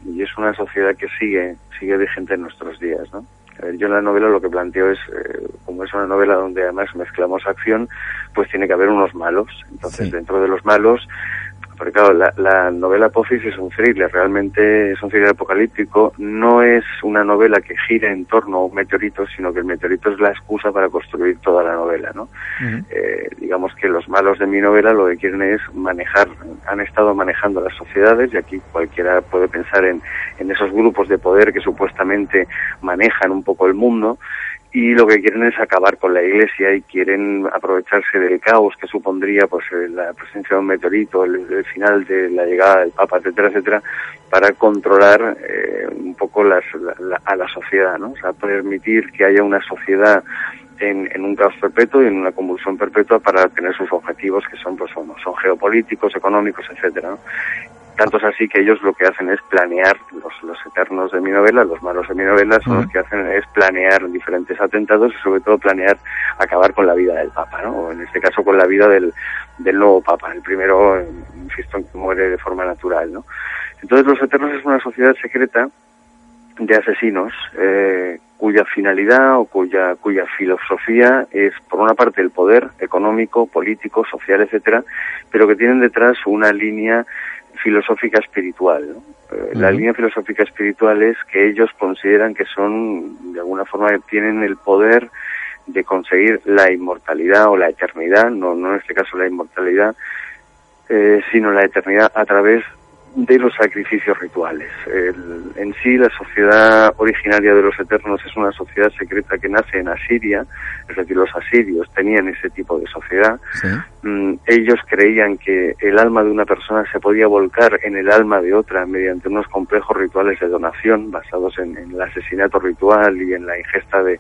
y es una sociedad que sigue sigue vigente en nuestros días ¿no? yo en la novela lo que planteo es eh, como es una novela donde además mezclamos acción pues tiene que haber unos malos entonces dentro de los malos porque claro, la, novela Apophis es un thriller, realmente es un thriller apocalíptico, no es una novela que gire en torno a un meteorito, sino que el meteorito es la excusa para construir toda la novela, ¿no? Eh, digamos que los malos de mi novela lo que quieren es manejar, han estado manejando las sociedades, y aquí cualquiera puede pensar en, en esos grupos de poder que supuestamente manejan un poco el mundo, y lo que quieren es acabar con la iglesia y quieren aprovecharse del caos que supondría pues eh, la presencia de un meteorito, el, final de la llegada del Papa, etcétera, etcétera, para controlar eh, un poco las, a la sociedad, ¿no? O sea, permitir que haya una sociedad en, un caos perpetuo y en una convulsión perpetua para tener sus objetivos que son pues son, son geopolíticos, económicos, etcétera. Tanto es así que ellos lo que hacen es planear, los, los eternos de mi novela, los malos de mi novela, son los que hacen es planear diferentes atentados y sobre todo planear acabar con la vida del Papa, ¿no? O en este caso con la vida del, del nuevo Papa. El primero, insisto, que muere de forma natural, ¿no? Entonces los eternos es una sociedad secreta de asesinos eh, cuya finalidad o cuya cuya filosofía es por una parte el poder económico, político, social, etcétera, pero que tienen detrás una línea filosófica espiritual. Eh, la línea filosófica espiritual es que ellos consideran que son, de alguna forma, tienen el poder de conseguir la inmortalidad o la eternidad, no, no en este caso la inmortalidad, eh, sino la eternidad a través de los sacrificios rituales. en sí, la sociedad originaria de los Eternos es una sociedad secreta que nace en Asiria, es decir, los asirios tenían ese tipo de sociedad. Mm, ellos creían que el alma de una persona se podía volcar en el alma de otra mediante unos complejos rituales de donación basados en, en el asesinato ritual y en la ingesta de,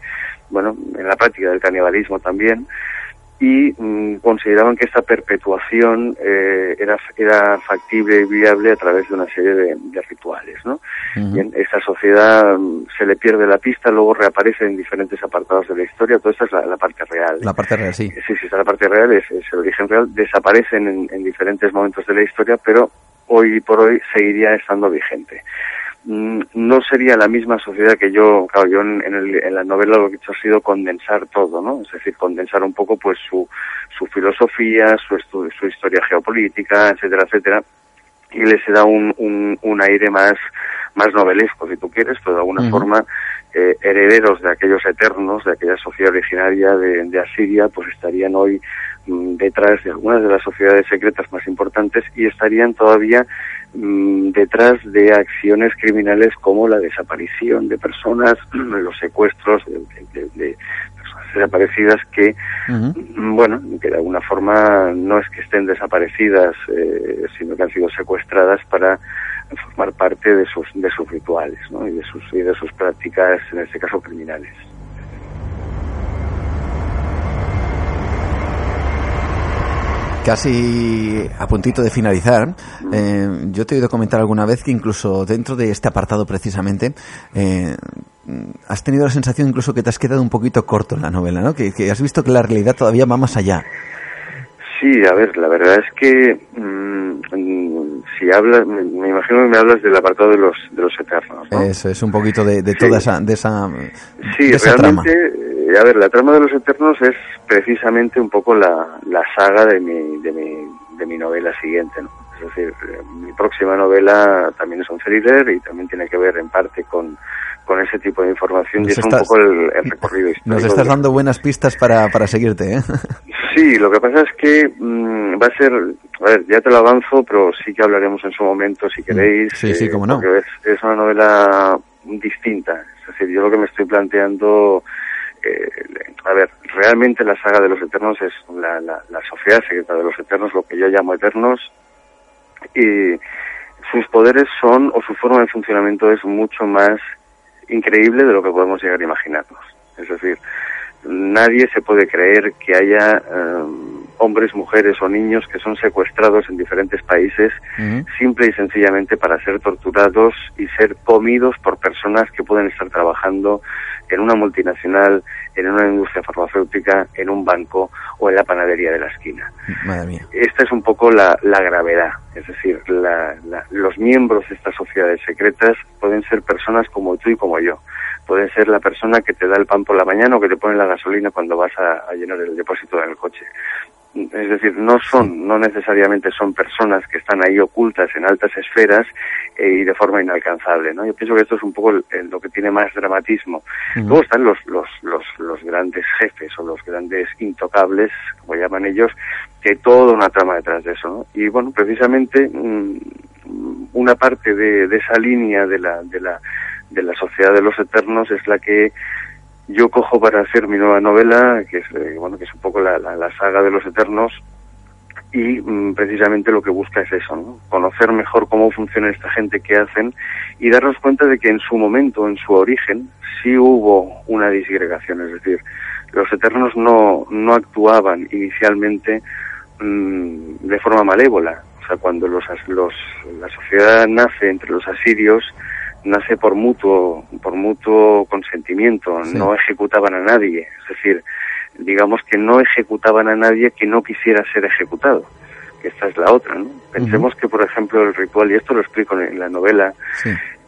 bueno, en la práctica del canibalismo también y mm, consideraban que esta perpetuación eh, era, era factible y viable a través de una serie de, rituales. ¿no? Bien, esta sociedad mm, se le pierde la pista, luego reaparece en diferentes apartados de la historia, toda esta es la, parte real. La parte real, sí. Sí, sí, esta la parte real, es, el origen real, desaparecen en, en diferentes momentos de la historia, pero hoy por hoy seguiría estando vigente. Mm, no sería la misma sociedad que yo, claro, yo en, en, la novela lo que he hecho ha sido condensar todo, ¿no? Es decir, condensar un poco pues su, su filosofía, su, su historia geopolítica, etcétera, etcétera, y les da un, un, un aire más, más novelesco, si tú quieres, pero de alguna forma eh, herederos de aquellos eternos, de aquella sociedad originaria de, de Asiria, pues estarían hoy mm, detrás de algunas de las sociedades secretas más importantes y estarían todavía Mm, detrás de acciones criminales como la desaparición de personas, los secuestros de, personas desaparecidas que, mm, bueno, que de alguna forma no es que estén desaparecidas, eh, sino que han sido secuestradas para formar parte de sus, de sus rituales ¿no? y, de sus, y de sus prácticas, en este caso criminales. Casi a puntito de finalizar, eh, yo te he oído comentar alguna vez que incluso dentro de este apartado precisamente, eh, has tenido la sensación incluso que te has quedado un poquito corto en la novela, ¿no? Que, has visto que la realidad todavía va más allá. Sí, a ver, la verdad es que mm, si hablas, me, imagino que me hablas del apartado de los de los eternos. ¿no? Eso es un poquito de, toda esa de esa, sí, realmente, a ver, la trama de los Eternos es precisamente un poco la, la saga de mi, de, mi, de mi novela siguiente, ¿no? Es decir, mi próxima novela también es un thriller y también tiene que ver en parte con, con ese tipo de información y es un poco el, recorrido histórico. Nos estás dando buenas pistas para, para seguirte, ¿eh? Sí, lo que pasa es que mm, va a ser, a ver, ya te lo avanzo, pero sí que hablaremos en su momento si queréis. Sí, sí, cómo no. Porque es, es una novela distinta. Es decir, yo lo que me estoy planteando a ver, realmente la saga de los Eternos es la sociedad secreta de los Eternos, lo que yo llamo Eternos, y sus poderes son, o su forma de funcionamiento es mucho más increíble de lo que podemos llegar a imaginarnos. Es decir, nadie se puede creer que haya em, hombres, mujeres o niños que son secuestrados en diferentes países simple y sencillamente para ser torturados y ser comidos por personas que pueden estar trabajando en una multinacional, en una industria farmacéutica, en un banco o en la panadería de la esquina. Esta es un poco la, gravedad, es decir, los miembros de estas sociedades secretas pueden ser personas como tú y como yo. Pueden ser la persona que te da el pan por la mañana o que te pone la gasolina cuando vas a, a llenar el depósito en el coche es decir, no son, no necesariamente son personas que están ahí ocultas en altas esferas eh, y de forma inalcanzable, ¿no? Yo pienso que esto es un poco lo que tiene más dramatismo. Luego están los, los, los, los grandes jefes o los grandes intocables, como llaman ellos, que hay toda una trama detrás de eso, ¿no? Y bueno, precisamente mm, una parte de, de esa línea de la, de la, de la sociedad de los eternos es la que yo cojo para hacer mi nueva novela, que es, eh, bueno, que es un poco la, saga de los eternos, y mm, precisamente lo que busca es eso, ¿no? conocer mejor cómo funciona esta gente que hacen y darnos cuenta de que en su momento, en su origen, sí hubo una disgregación, es decir, los eternos no, no actuaban inicialmente mm, de forma malévola, O sea, cuando los, los, la sociedad nace entre los asirios, nace por mutuo, por mutuo consentimiento, no ejecutaban a nadie. Es decir, digamos que no ejecutaban a nadie que no quisiera ser ejecutado. Que esta es la otra, ¿no? Pensemos que, por ejemplo, el ritual, y esto lo explico en la novela,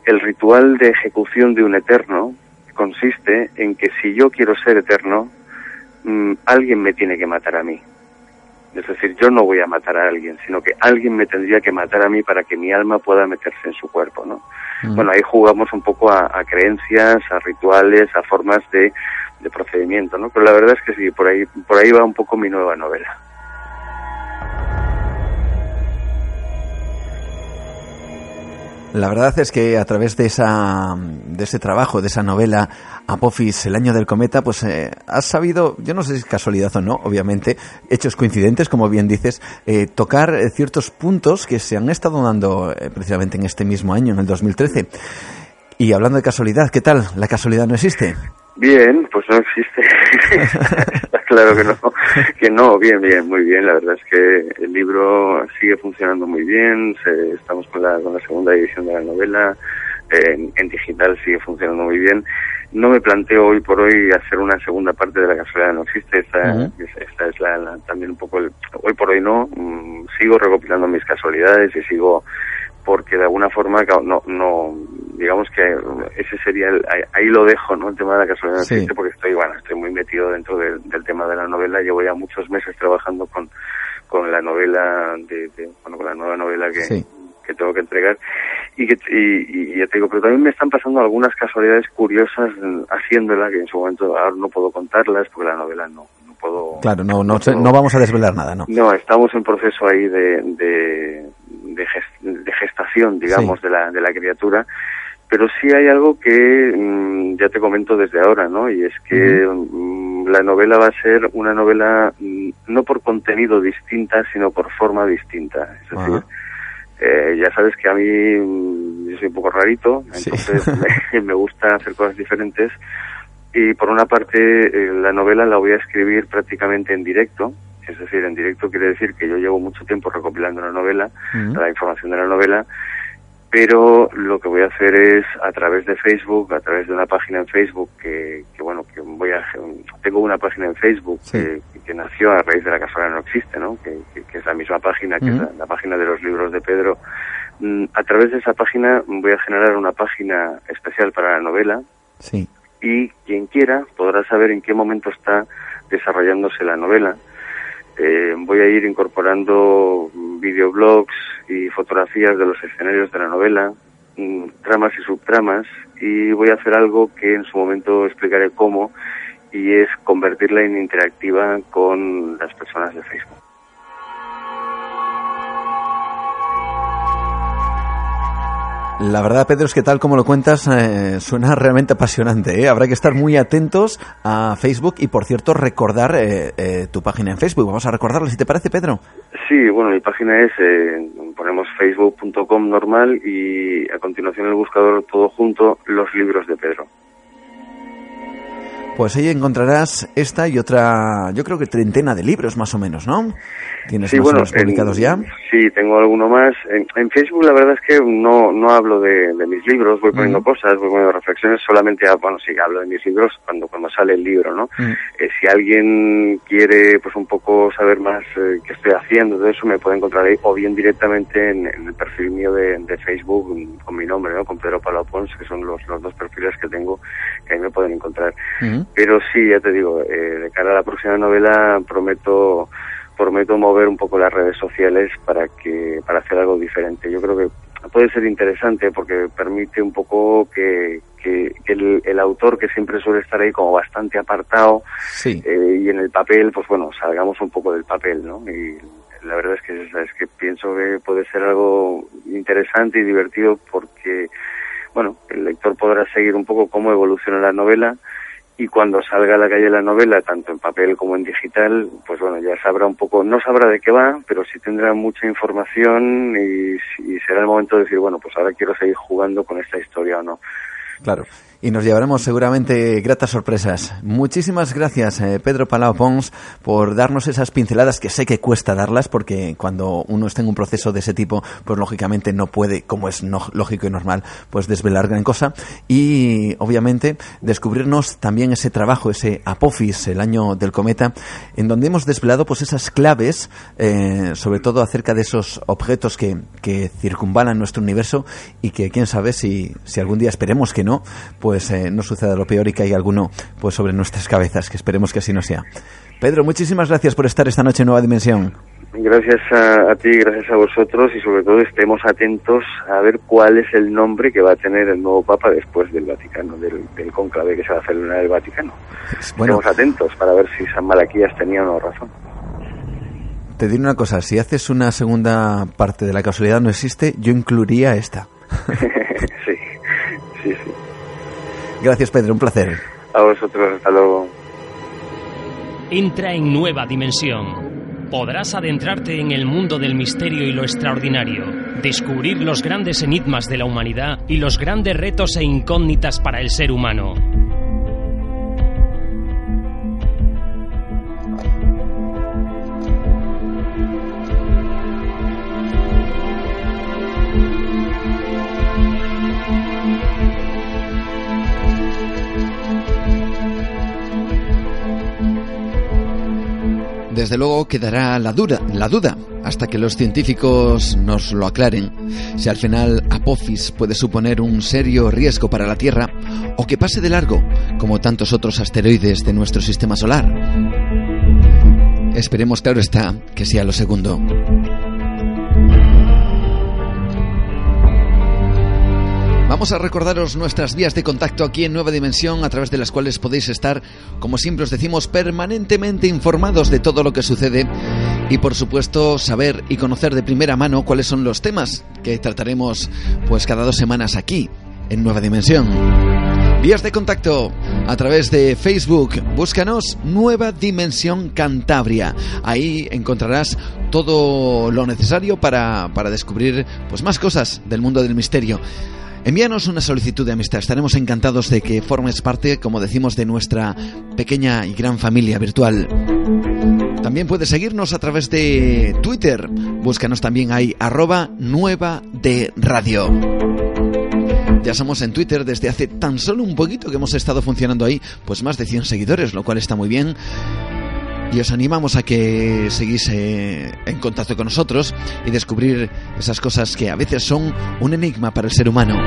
el ritual de ejecución de un eterno consiste en que si yo quiero ser eterno, mm, alguien me tiene que matar a mí. Es decir, yo no voy a matar a alguien, sino que alguien me tendría que matar a mí para que mi alma pueda meterse en su cuerpo, ¿no? Bueno, ahí jugamos un poco a, creencias, a rituales, a formas de, de procedimiento, ¿no? Pero la verdad es que sí, por ahí, por ahí va un poco mi nueva novela. La verdad es que a través de esa de ese trabajo, de esa novela Apophis, el año del cometa, pues eh, has sabido, yo no sé si es casualidad o no, obviamente, hechos coincidentes, como bien dices, eh, tocar eh, ciertos puntos que se han estado dando precisamente en este mismo año, en el 2013. Y hablando de casualidad, ¿qué tal? ¿La casualidad no existe? Bien, pues no existe. claro que no, que no, bien, bien, muy bien. La verdad es que el libro sigue funcionando muy bien. estamos con la, con la segunda edición de la novela. En, digital sigue funcionando muy bien. No me planteo hoy por hoy hacer una segunda parte de la casualidad no existe. Esta, esta es la, también un poco el, hoy por hoy no. Mm, sigo recopilando mis casualidades y sigo porque de alguna forma no, no digamos que ese sería el, ahí, lo dejo no el tema de la casualidad sí. porque estoy bueno estoy muy metido dentro del tema de la novela. Llevo ya muchos meses trabajando con con la novela de, bueno con la nueva novela que, que tengo que entregar. Y que y, ya te digo pero también me están pasando algunas casualidades curiosas haciéndola que en su momento ahora no puedo contarlas porque la novela no no puedo claro no no, no, vamos a desvelar nada no no estamos en proceso ahí de, de de, gestación, digamos, de, la, de la criatura. Pero sí hay algo que mm, ya te comento desde ahora, ¿no? Y es que mm, la novela va a ser una novela mm, no por contenido distinta, sino por forma distinta. Es decir, eh, ya sabes que a mí yo soy un poco rarito, entonces me, gusta hacer cosas diferentes. Y por una parte, eh, la novela la voy a escribir prácticamente en directo, es decir, en directo quiere decir que yo llevo mucho tiempo recopilando la novela, la información de la novela, pero lo que voy a hacer es a través de Facebook, a través de una página en Facebook que, bueno, que voy a tengo una página en Facebook que, nació a raíz de la casualidad no existe, ¿no? Que, es la misma página que es la, página de los libros de Pedro. Mm, a través de esa página voy a generar una página especial para la novela. Sí. Y quien quiera podrá saber en qué momento está desarrollándose la novela eh, voy a ir incorporando videoblogs y fotografías de los escenarios de la novela, mm, tramas y subtramas, y voy a hacer algo que en su momento explicaré cómo, y es convertirla en interactiva con las personas de Facebook. La verdad, Pedro, es que tal como lo cuentas, eh, suena realmente apasionante. ¿eh? Habrá que estar muy atentos a Facebook y, por cierto, recordar eh, eh, tu página en Facebook. Vamos a recordarla, si te parece, Pedro. Sí, bueno, mi página es, ponemos facebook.com normal y a continuación el buscador todo junto, los libros de Pedro. Pues ahí encontrarás esta y otra, yo creo que treintena de libros más o menos, ¿no? ¿Tienes sí, más publicados ya? Sí, tengo alguno más. En, Facebook la verdad es que no, no hablo de, mis libros, voy poniendo cosas, voy poniendo reflexiones, solamente, bueno, sí, hablo de mis libros cuando, cuando sale el libro, ¿no? Eh, si alguien quiere, pues un poco saber más eh, qué estoy haciendo, de eso me puede encontrar ahí, o bien directamente en, el perfil mío de, Facebook con mi nombre, ¿no? Con Pedro Palo Pons, que son los, los dos perfiles que tengo, que ahí me pueden encontrar. Pero sí, ya te digo, eh, de cara a la próxima novela prometo prometo mover un poco las redes sociales para que para hacer algo diferente. Yo creo que puede ser interesante porque permite un poco que, que, el, autor que siempre suele estar ahí como bastante apartado eh, y en el papel, pues bueno, salgamos un poco del papel, ¿no? Y la verdad es que, es que pienso que puede ser algo interesante y divertido porque, bueno, el lector podrá seguir un poco cómo evoluciona la novela y cuando salga a la calle la novela, tanto en papel como en digital, pues bueno, ya sabrá un poco, no sabrá de qué va, pero sí tendrá mucha información y, será el momento de decir, bueno, pues ahora quiero seguir jugando con esta historia o no. Claro. Y nos llevaremos seguramente gratas sorpresas. Muchísimas gracias, eh, Pedro Palau Pons, por darnos esas pinceladas que sé que cuesta darlas, porque cuando uno está en un proceso de ese tipo, pues lógicamente no puede, como es lógico y normal, pues desvelar gran cosa. Y obviamente descubrirnos también ese trabajo, ese Apophis, el año del cometa, en donde hemos desvelado pues esas claves, eh, sobre todo acerca de esos objetos que, que circunvalan nuestro universo y que quién sabe si, si algún día esperemos que no, eh, no suceda lo peor y que haya alguno pues sobre nuestras cabezas, que esperemos que así no sea. Pedro, muchísimas gracias por estar esta noche en Nueva Dimensión. Gracias a, ti, gracias a vosotros y sobre todo estemos atentos a ver cuál es el nombre que va a tener el nuevo Papa después del Vaticano, del, del conclave que se va a celebrar en el Vaticano. Estemos atentos para ver si San Malaquías tenía o no razón. Te diré una cosa, si haces una segunda parte de la casualidad no existe, yo incluiría esta. sí, sí, sí. Gracias, Pedro, un placer. A vosotros, hasta luego. Entra en nueva dimensión. Podrás adentrarte en el mundo del misterio y lo extraordinario, descubrir los grandes enigmas de la humanidad y los grandes retos e incógnitas para el ser humano. Desde luego quedará la duda, la duda hasta que los científicos nos lo aclaren si al final Apophis puede suponer un serio riesgo para la Tierra o que pase de largo como tantos otros asteroides de nuestro sistema solar. Esperemos, claro está, que sea lo segundo. Vamos a recordaros nuestras vías de contacto aquí en Nueva Dimensión a través de las cuales podéis estar, como siempre os decimos, permanentemente informados de todo lo que sucede y por supuesto saber y conocer de primera mano cuáles son los temas que trataremos pues cada dos semanas aquí en Nueva Dimensión. Vías de contacto a través de Facebook. Búscanos Nueva Dimensión Cantabria. Ahí encontrarás todo lo necesario para, para descubrir pues, más cosas del mundo del misterio. Envíanos una solicitud de amistad. Estaremos encantados de que formes parte, como decimos, de nuestra pequeña y gran familia virtual. También puedes seguirnos a través de Twitter. Búscanos también ahí, arroba nueva de radio. Ya somos en Twitter desde hace tan solo un poquito que hemos estado funcionando ahí, pues más de 100 seguidores, lo cual está muy bien y os animamos a que seguís eh, en contacto con nosotros y descubrir esas cosas que a veces son un enigma para el ser humano.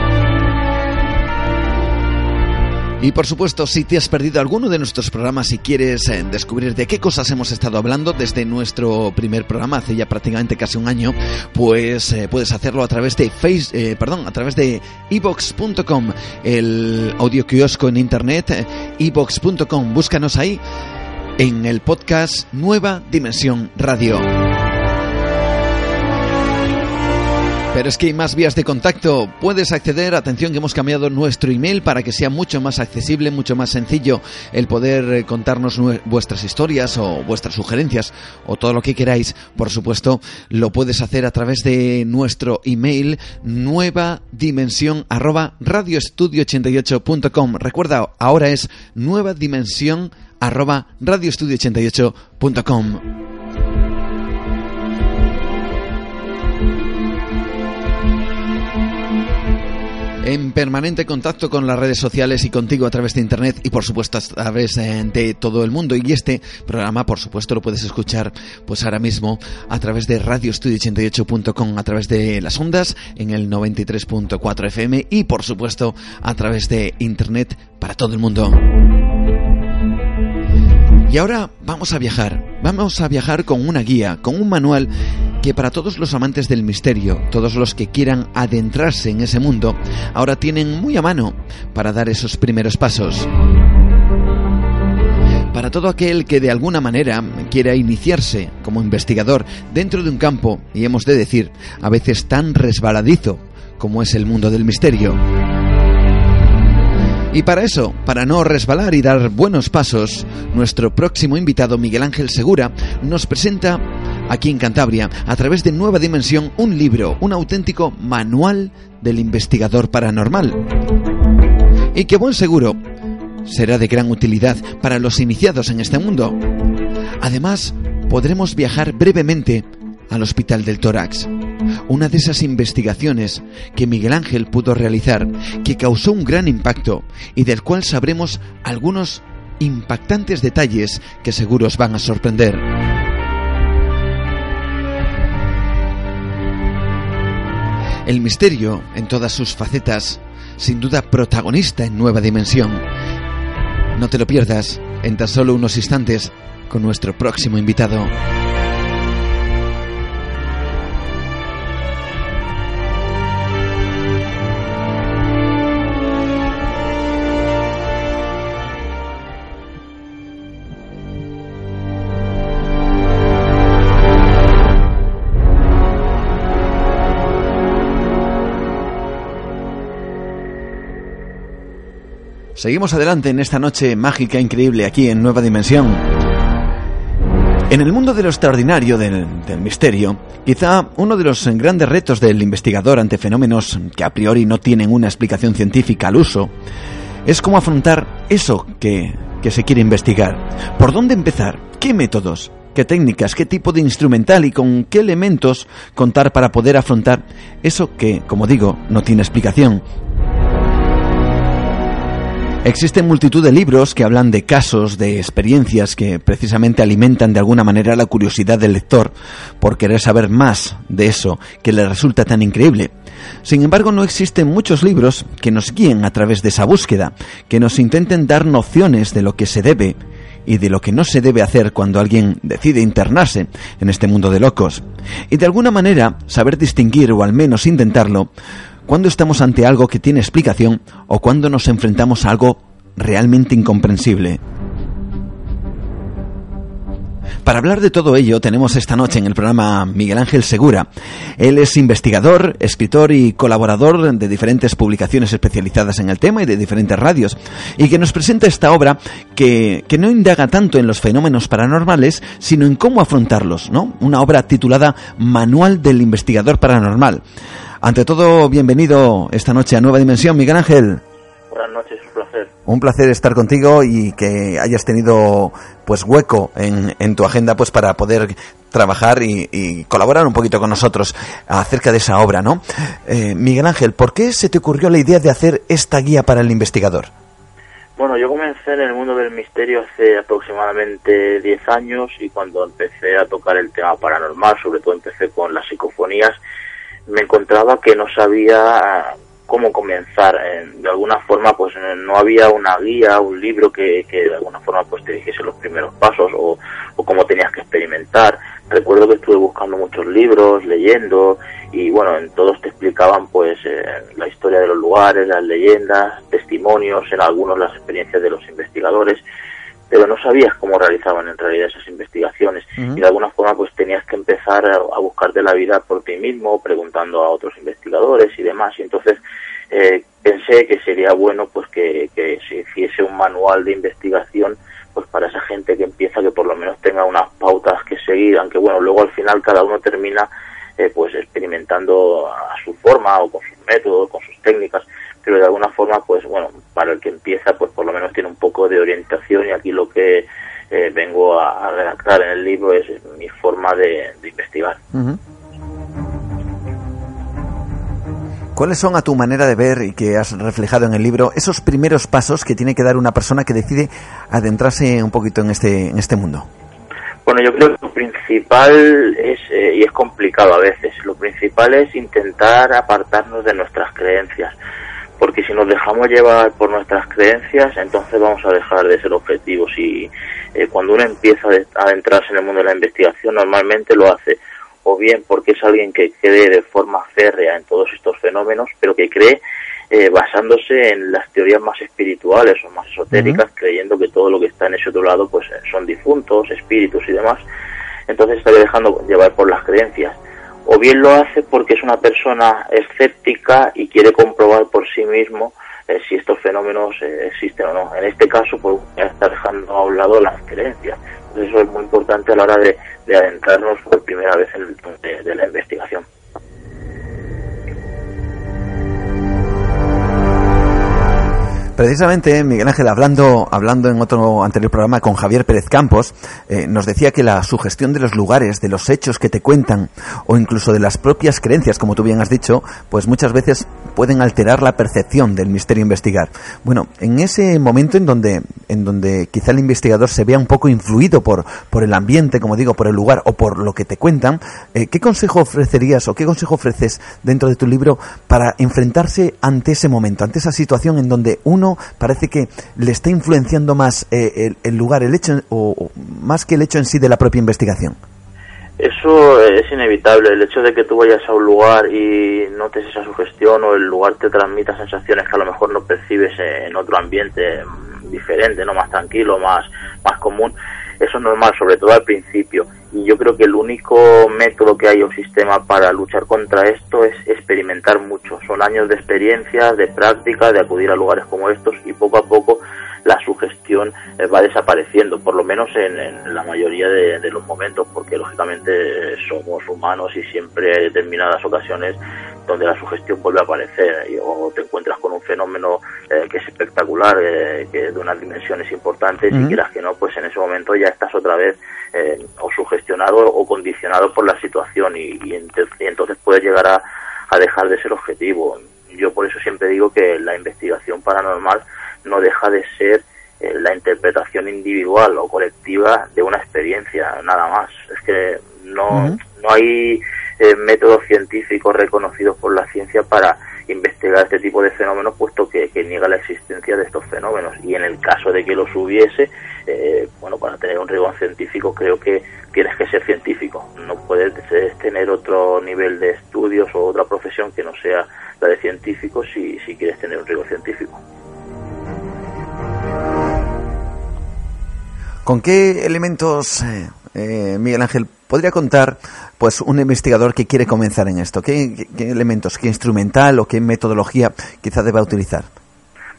Y por supuesto, si te has perdido alguno de nuestros programas y quieres eh, descubrir de qué cosas hemos estado hablando desde nuestro primer programa hace ya prácticamente casi un año, pues eh, puedes hacerlo a través de face, perdón, a través de ebox.com, el audio kiosco en internet, ebox.com, búscanos ahí en el podcast Nueva Dimensión Radio. Pero es que hay más vías de contacto. Puedes acceder, atención que hemos cambiado nuestro email para que sea mucho más accesible, mucho más sencillo el poder eh, contarnos vuestras historias o vuestras sugerencias o todo lo que queráis. Por supuesto, lo puedes hacer a través de nuestro email nueva dimensión arroba radioestudio88.com. Recuerda, ahora es nueva dimensión arroba radioestudio88.com. en permanente contacto con las redes sociales y contigo a través de internet y por supuesto a través de todo el mundo y este programa por supuesto lo puedes escuchar pues ahora mismo a través de radioestudio88.com a través de las ondas en el 93.4 FM y por supuesto a través de internet para todo el mundo. Y ahora vamos a viajar. Vamos a viajar con una guía, con un manual que para todos los amantes del misterio, todos los que quieran adentrarse en ese mundo, ahora tienen muy a mano para dar esos primeros pasos. Para todo aquel que de alguna manera quiera iniciarse como investigador dentro de un campo, y hemos de decir, a veces tan resbaladizo como es el mundo del misterio. Y para eso, para no resbalar y dar buenos pasos, nuestro próximo invitado, Miguel Ángel Segura, nos presenta aquí en Cantabria, a través de Nueva Dimensión, un libro, un auténtico manual del investigador paranormal. y que buen seguro será de gran utilidad para los iniciados en este mundo. Además, podremos viajar brevemente al Hospital del Tórax, una de esas investigaciones que Miguel Ángel pudo realizar, que causó un gran impacto y del cual sabremos algunos impactantes detalles que seguro os van a sorprender. El misterio, en todas sus facetas, sin duda protagonista en Nueva Dimensión. No te lo pierdas en tan solo unos instantes con nuestro próximo invitado. Seguimos adelante en esta noche mágica increíble aquí en Nueva Dimensión. En el mundo de lo extraordinario, del, misterio, quizá uno de los grandes retos del investigador ante fenómenos que a priori no tienen una explicación científica al uso, es cómo afrontar eso que, que se quiere investigar. ¿Por dónde empezar? ¿Qué métodos? ¿Qué técnicas? ¿Qué tipo de instrumental y con qué elementos contar para poder afrontar eso que, como digo, no tiene explicación? Existen multitud de libros que hablan de casos, de experiencias que precisamente alimentan de alguna manera la curiosidad del lector por querer saber más de eso que le resulta tan increíble. Sin embargo, no existen muchos libros que nos guíen a través de esa búsqueda, que nos intenten dar nociones de lo que se debe y de lo que no se debe hacer cuando alguien decide internarse en este mundo de locos. Y de alguna manera saber distinguir, o al menos intentarlo, cuando estamos ante algo que tiene explicación o cuando nos enfrentamos a algo realmente incomprensible. Para hablar de todo ello tenemos esta noche en el programa Miguel Ángel Segura. Él es investigador, escritor y colaborador de diferentes publicaciones especializadas en el tema y de diferentes radios, y que nos presenta esta obra que, que no indaga tanto en los fenómenos paranormales, sino en cómo afrontarlos, ¿no? Una obra titulada Manual del Investigador Paranormal. Ante todo, bienvenido esta noche a Nueva Dimensión, Miguel Ángel. Buenas noches, un placer. Un placer estar contigo y que hayas tenido pues hueco en, en tu agenda pues para poder trabajar y, colaborar un poquito con nosotros acerca de esa obra, ¿no? Eh, Miguel Ángel, ¿por qué se te ocurrió la idea de hacer esta guía para el investigador? Bueno, yo comencé en el mundo del misterio hace aproximadamente 10 años y cuando empecé a tocar el tema paranormal, sobre todo empecé con las psicofonías, me encontraba que no sabía cómo comenzar. De alguna forma, pues no había una guía, un libro que, de alguna forma pues te dijese los primeros pasos o, o cómo tenías que experimentar. Recuerdo que estuve buscando muchos libros, leyendo y bueno, en todos te explicaban pues eh, la historia de los lugares, las leyendas, testimonios, en algunos las experiencias de los investigadores pero no sabías cómo realizaban en realidad esas investigaciones. Y de alguna forma pues tenías que empezar a, buscarte la vida por ti mismo, preguntando a otros investigadores y demás. Y entonces eh, pensé que sería bueno pues que, se hiciese un manual de investigación pues para esa gente que empieza que por lo menos tenga unas pautas que seguir, aunque bueno, luego al final cada uno termina eh, pues experimentando a su forma o con sus métodos, con sus técnicas, pero de alguna forma, pues bueno, para el que empieza, pues por lo menos tiene un poco de orientación y aquí lo que eh, vengo a, redactar en el libro es mi forma de, investigar. ¿Cuáles son a tu manera de ver y que has reflejado en el libro esos primeros pasos que tiene que dar una persona que decide adentrarse un poquito en este, en este mundo? Bueno, yo creo que lo principal es, eh, y es complicado a veces, lo principal es intentar apartarnos de nuestras creencias porque si nos dejamos llevar por nuestras creencias, entonces vamos a dejar de ser objetivos. Y eh, cuando uno empieza a adentrarse en el mundo de la investigación, normalmente lo hace o bien porque es alguien que cree de forma férrea en todos estos fenómenos, pero que cree eh, basándose en las teorías más espirituales o más esotéricas, creyendo que todo lo que está en ese otro lado pues son difuntos, espíritus y demás. Entonces estaría dejando llevar por las creencias o bien lo hace porque es una persona escéptica y quiere comprobar por sí mismo eh, si estos fenómenos eh, existen o no. En este caso, pues está dejando a un lado las creencias. eso es muy importante a la hora de, adentrarnos por primera vez en el de la investigación. Precisamente, Miguel Ángel, hablando, hablando en otro anterior programa con Javier Pérez Campos, eh, nos decía que la sugestión de los lugares, de los hechos que te cuentan, o incluso de las propias creencias, como tú bien has dicho, pues muchas veces pueden alterar la percepción del misterio investigar. Bueno, en ese momento en donde, en donde quizá el investigador se vea un poco influido por, por el ambiente, como digo, por el lugar o por lo que te cuentan, eh, ¿qué consejo ofrecerías o qué consejo ofreces dentro de tu libro para enfrentarse ante ese momento, ante esa situación en donde uno parece que le está influenciando más eh, el, lugar, el hecho, o, más que el hecho en sí de la propia investigación. Eso es inevitable, el hecho de que tú vayas a un lugar y notes esa sugestión o el lugar te transmita sensaciones que a lo mejor no percibes en otro ambiente diferente, no más tranquilo, más, más común, eso es normal, sobre todo al principio. Y yo creo que el único método que hay un sistema para luchar contra esto es experimentar mucho. Son años de experiencia, de práctica, de acudir a lugares como estos y poco a poco la sugestión eh, va desapareciendo, por lo menos en, la mayoría de, los momentos, porque lógicamente somos humanos y siempre hay determinadas ocasiones donde la sugestión vuelve a aparecer o te encuentras con un fenómeno eh, que es espectacular, eh, que de unas dimensiones importantes y quieras que no, pues en ese momento ya estás otra vez o sugestionado o condicionado por la situación y, entonces puedes llegar a, a dejar de ser objetivo. Yo por eso siempre digo que la investigación paranormal no deja de ser eh, la interpretación individual o colectiva de una experiencia, nada más. Es que no, no hay eh, métodos científicos reconocidos por la ciencia para investigar este tipo de fenómenos, puesto que, niega la existencia de estos fenómenos. Y en el caso de que los hubiese, eh, bueno, para tener un rigor científico creo que tienes que ser científico. No puedes tener otro nivel de estudios o otra profesión que no sea la de científico si, si quieres tener un rigor científico. ¿Con qué elementos, eh, eh, Miguel Ángel, podría contar pues un investigador que quiere comenzar en esto? ¿Qué, elementos, qué instrumental o qué metodología quizá deba utilizar?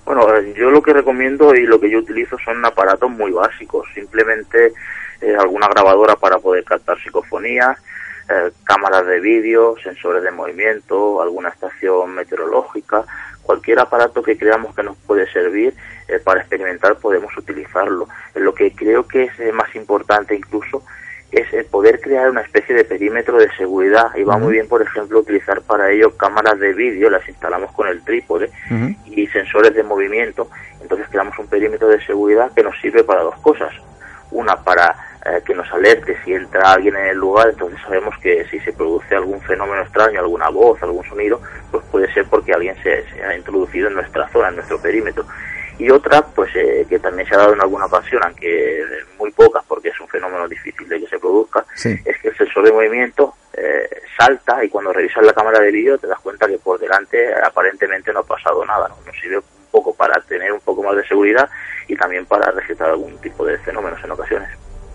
Bueno, yo lo que recomiendo y lo que yo utilizo son aparatos muy básicos, simplemente eh, alguna grabadora para poder captar psicofonías, cámaras de vídeo, sensores de movimiento, alguna estación meteorológica, cualquier aparato que creamos que nos puede servir eh, para experimentar podemos utilizarlo. Lo que creo que es eh, más importante incluso es el poder crear una especie de perímetro de seguridad y va muy bien, por ejemplo, utilizar para ello cámaras de vídeo, las instalamos con el trípode y sensores de movimiento. Entonces creamos un perímetro de seguridad que nos sirve para dos cosas. Una, para eh, que nos alerte si entra alguien en el lugar, entonces sabemos que si se produce algún fenómeno extraño, alguna voz, algún sonido, pues puede ser porque alguien se ha introducido en nuestra zona, en nuestro perímetro. Y otra pues eh, que también se ha dado en alguna ocasión aunque muy pocas porque es un fenómeno difícil de que se produzca es que el sensor de movimiento eh, salta y cuando revisas la cámara de vídeo te das cuenta que por delante aparentemente no ha pasado nada ¿no? nos sirve un poco para tener un poco más de seguridad y también para registrar algún tipo de fenómenos en ocasiones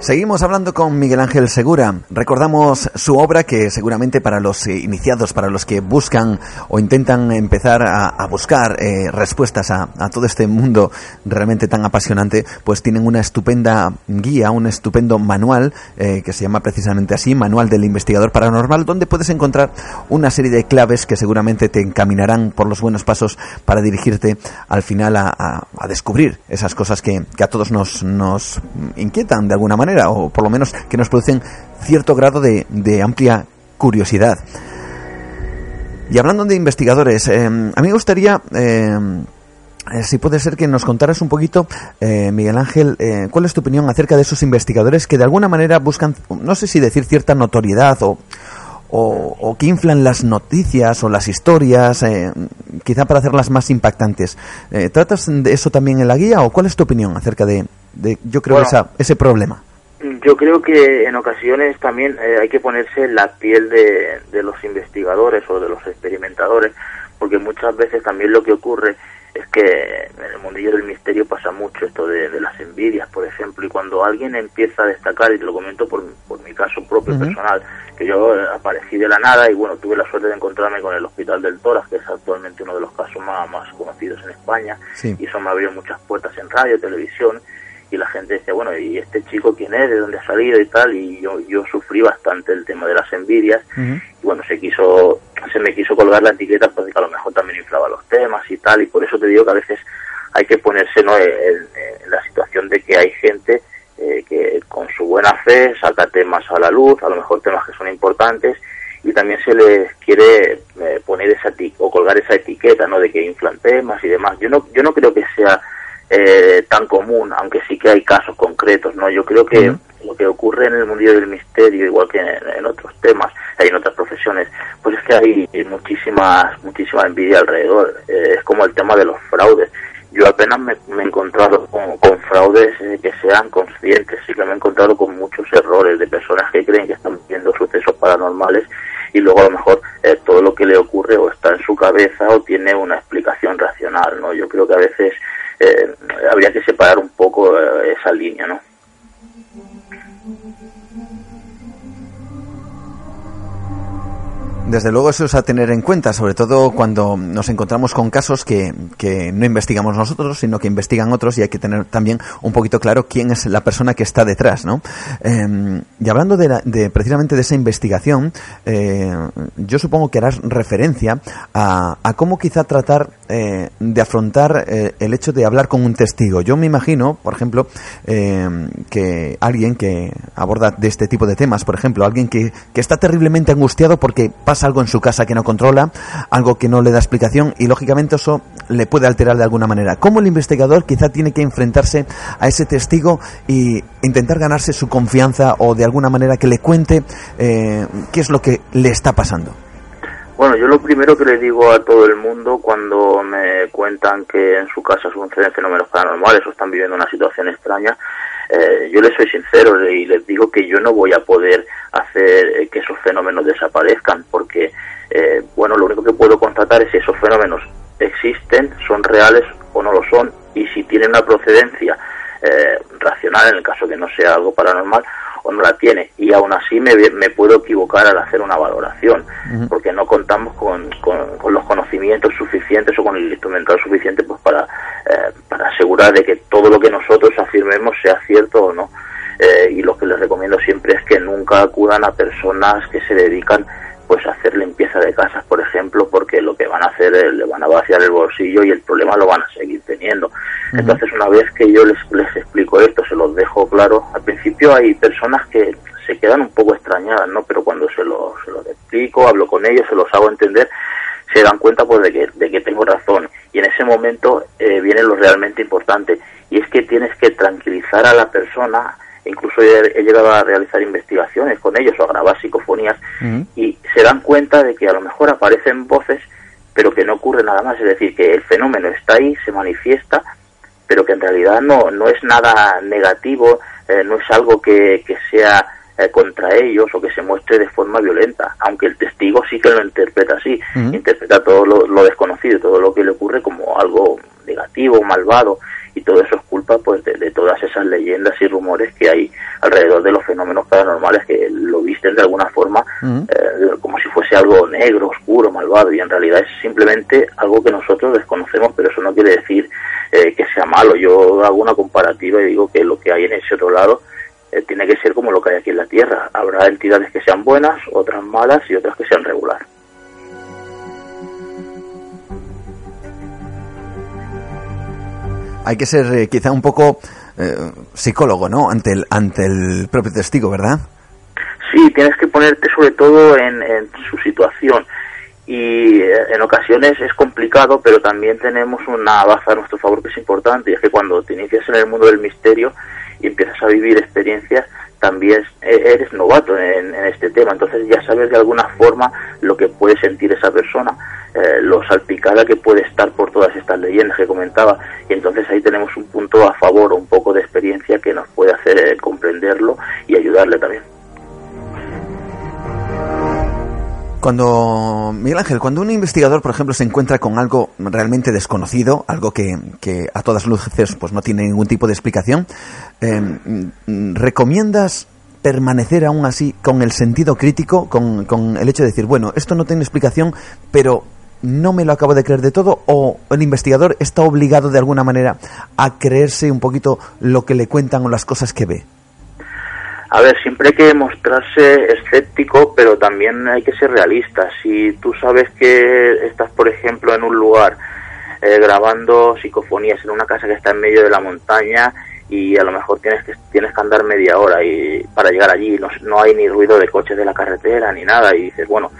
Seguimos hablando con Miguel Ángel Segura. Recordamos su obra que seguramente para los eh, iniciados, para los que buscan o intentan empezar a, buscar eh, respuestas a, todo este mundo realmente tan apasionante, pues tienen una estupenda guía, un estupendo manual eh, que se llama precisamente así, Manual del Investigador Paranormal, donde puedes encontrar una serie de claves que seguramente te encaminarán por los buenos pasos para dirigirte al final a, descubrir esas cosas que, a todos nos inquietan de alguna manera o por lo menos que nos producen cierto grado de, amplia curiosidad. Y hablando de investigadores, eh, a mí me gustaría, eh, eh, si puede ser que nos contaras un poquito, Miguel Ángel, cuál es tu opinión acerca de esos investigadores que de alguna manera buscan, no sé si decir cierta notoriedad o, o, que inflan las noticias o las historias, quizá para hacerlas más impactantes. ¿Tratas de eso también en la guía o cuál es tu opinión acerca de, yo creo, esa, ese problema? Yo creo que en ocasiones también eh, hay que ponerse la piel de, los investigadores o de los experimentadores, porque muchas veces también lo que ocurre es que en el mundillo del misterio pasa mucho esto de, las envidias, por ejemplo, y cuando alguien empieza a destacar, y te lo comento por, por mi caso propio personal, que yo aparecí de la nada y bueno, tuve la suerte de encontrarme con el Hospital del Toras, que es actualmente uno de los casos más, más conocidos en España, y eso me abrió muchas puertas en radio, televisión, decía, bueno, ¿y este chico quién es? ¿De dónde ha salido y tal? Y yo, yo sufrí bastante el tema de las envidias y bueno, se quiso, se me quiso colgar la etiqueta porque a lo mejor también inflaba los temas y tal y por eso te digo que a veces hay que ponerse ¿no? en, la situación de que hay gente eh, que con su buena fe saca temas a la luz, a lo mejor temas que son importantes y también se les quiere eh, poner esa o colgar esa etiqueta no de que inflan temas y demás yo no yo no creo que sea eh, tan común aunque sí que hay casos concretos no yo creo que lo que ocurre en el mundo del misterio igual que en, otros temas hay en otras profesiones pues es que hay muchísimas muchísima envidia alrededor. Eh, es como el tema de los fraudes. Yo apenas me, he encontrado con, fraudes que sean conscientes, sí que me he encontrado con muchos errores de personas que creen que están viendo sucesos paranormales y luego a lo mejor eh, todo lo que le ocurre o está en su cabeza o tiene una explicación racional, ¿no? Yo creo que a veces eh, habría que separar un poco eh, esa línea, ¿no? Desde luego eso es a tener en cuenta, sobre todo cuando nos encontramos con casos que, que, no investigamos nosotros, sino que investigan otros y hay que tener también un poquito claro quién es la persona que está detrás, ¿no? Em, y hablando de, precisamente de esa investigación, eh, yo supongo que harás referencia a, a cómo quizá tratar eh, de afrontar eh, el hecho de hablar con un testigo. Yo me imagino, por ejemplo, em, que alguien que aborda de este tipo de temas, por ejemplo, alguien que, que está terriblemente angustiado porque pasa algo en su casa que no controla, algo que no le da explicación y lógicamente eso le puede alterar de alguna manera. ¿Cómo el investigador quizá tiene que enfrentarse a ese testigo y intentar ganarse su confianza o de alguna manera que le cuente eh, qué es lo que le está pasando? Bueno, yo lo primero que le digo a todo el mundo cuando me cuentan que en su casa suceden fenómenos paranormales o están viviendo una situación extraña, eh, yo les soy sincero y les digo que yo no voy a poder hacer eh, que esos fenómenos desaparezcan porque, eh, bueno, lo único que puedo constatar es si esos fenómenos existen, son reales o no lo son y si tienen una procedencia racional en el caso que no sea algo paranormal o no la tiene. Y aún así me, me puedo equivocar al hacer una valoración, porque no contamos con, con, los conocimientos suficientes o con el instrumental suficiente pues para, eh, para asegurar de que todo lo que nosotros afirmemos sea cierto o no. Eh, y lo que les recomiendo siempre es que nunca acudan a personas que se dedican pues hacer limpieza de casas, por ejemplo, porque lo que van a hacer es le van a vaciar el bolsillo y el problema lo van a seguir teniendo. Entonces, una vez que yo les, les explico esto, se los dejo claro, al principio hay personas que se quedan un poco extrañadas, ¿no? Pero cuando se los, se los explico, hablo con ellos, se los hago entender, se dan cuenta pues de que, de que tengo razón. Y en ese momento eh, viene lo realmente importante, y es que tienes que tranquilizar a la persona, incluso he, llegado a realizar investigaciones con ellos o a grabar psicofonías y se dan cuenta de que a lo mejor aparecen voces pero que no ocurre nada más, es decir, que el fenómeno está ahí, se manifiesta, pero que en realidad no, no es nada negativo, eh, no es algo que, que sea eh, contra ellos o que se muestre de forma violenta, aunque el testigo sí que lo interpreta así, interpreta todo lo, lo, desconocido, todo lo que le ocurre como algo negativo, malvado, y todo eso es culpa pues de, todas esas leyendas y rumores que hay alrededor de los fenómenos paranormales que lo visten de alguna forma eh, como si fuese algo negro, oscuro, malvado y en realidad es simplemente algo que nosotros desconocemos pero eso no quiere decir eh, que sea malo. Yo hago una comparativa y digo que lo que hay en ese otro lado eh, tiene que ser como lo que hay aquí en la Tierra. Habrá entidades que sean buenas, otras malas y otras que sean regulares. Hay que ser eh, quizá un poco eh, psicólogo, ¿no? Ante el, ante el propio testigo, ¿verdad? Sí, tienes que ponerte sobre todo en, su situación y eh, en ocasiones es complicado, pero también tenemos una baza a nuestro favor que es importante, y es que cuando te inicias en el mundo del misterio y empiezas a vivir experiencias, también eres novato en, este tema, entonces ya sabes de alguna forma lo que puede sentir esa persona, eh, lo salpicada que puede estar por todas estas leyendas que comentaba, y entonces ahí tenemos un punto a favor, un poco de experiencia que nos puede hacer eh, comprenderlo y ayudarle también. Cuando, Miguel Ángel, cuando un investigador, por ejemplo, se encuentra con algo realmente desconocido, algo que, que a todas luces pues no tiene ningún tipo de explicación, em, ¿recomiendas permanecer aún así con el sentido crítico, con, con, el hecho de decir, bueno, esto no tiene explicación, pero no me lo acabo de creer de todo o el investigador está obligado de alguna manera a creerse un poquito lo que le cuentan o las cosas que ve? A ver, siempre hay que mostrarse escéptico, pero también hay que ser realista. Si tú sabes que estás, por ejemplo, en un lugar eh, grabando psicofonías en una casa que está en medio de la montaña y a lo mejor tienes que tienes que andar media hora y para llegar allí no, no hay ni ruido de coches de la carretera ni nada y dices bueno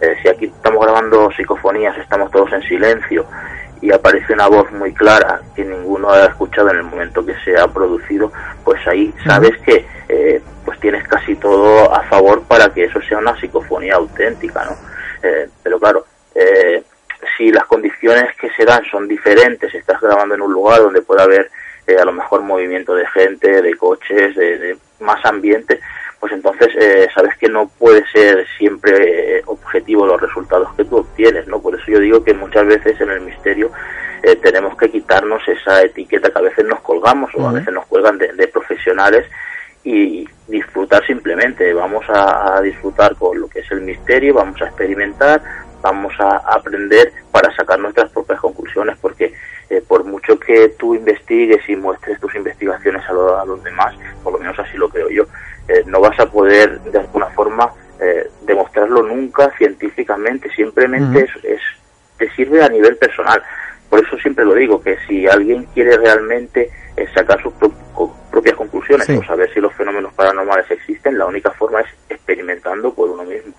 eh, si aquí estamos grabando psicofonías estamos todos en silencio y aparece una voz muy clara que ninguno ha escuchado en el momento que se ha producido, pues ahí sabes que eh, pues tienes casi todo a favor para que eso sea una psicofonía auténtica, ¿no? Eh, pero claro, eh, si las condiciones que se dan son diferentes, estás grabando en un lugar donde puede haber a lo mejor movimiento de gente, de coches, de más ambiente, pues entonces eh, sabes que no puede ser siempre eh, objetivo los resultados que tú obtienes, ¿no? Por eso yo digo que muchas veces en el misterio eh, tenemos que quitarnos esa etiqueta que a veces nos colgamos o a veces nos cuelgan de, profesionales y disfrutar simplemente. Vamos a, disfrutar con lo que es el misterio, vamos a experimentar, vamos a aprender para sacar nuestras propias conclusiones, porque por mucho que tú investigues y muestres tus investigaciones a, a, los demás, por lo menos así lo creo yo, eh, no vas a poder de alguna forma eh, demostrarlo nunca científicamente, simplemente es, te sirve a nivel personal. Por eso siempre lo digo, que si alguien quiere realmente eh, sacar sus propias conclusiones o saber si los fenómenos paranormales existen, la única forma es experimentando por uno mismo.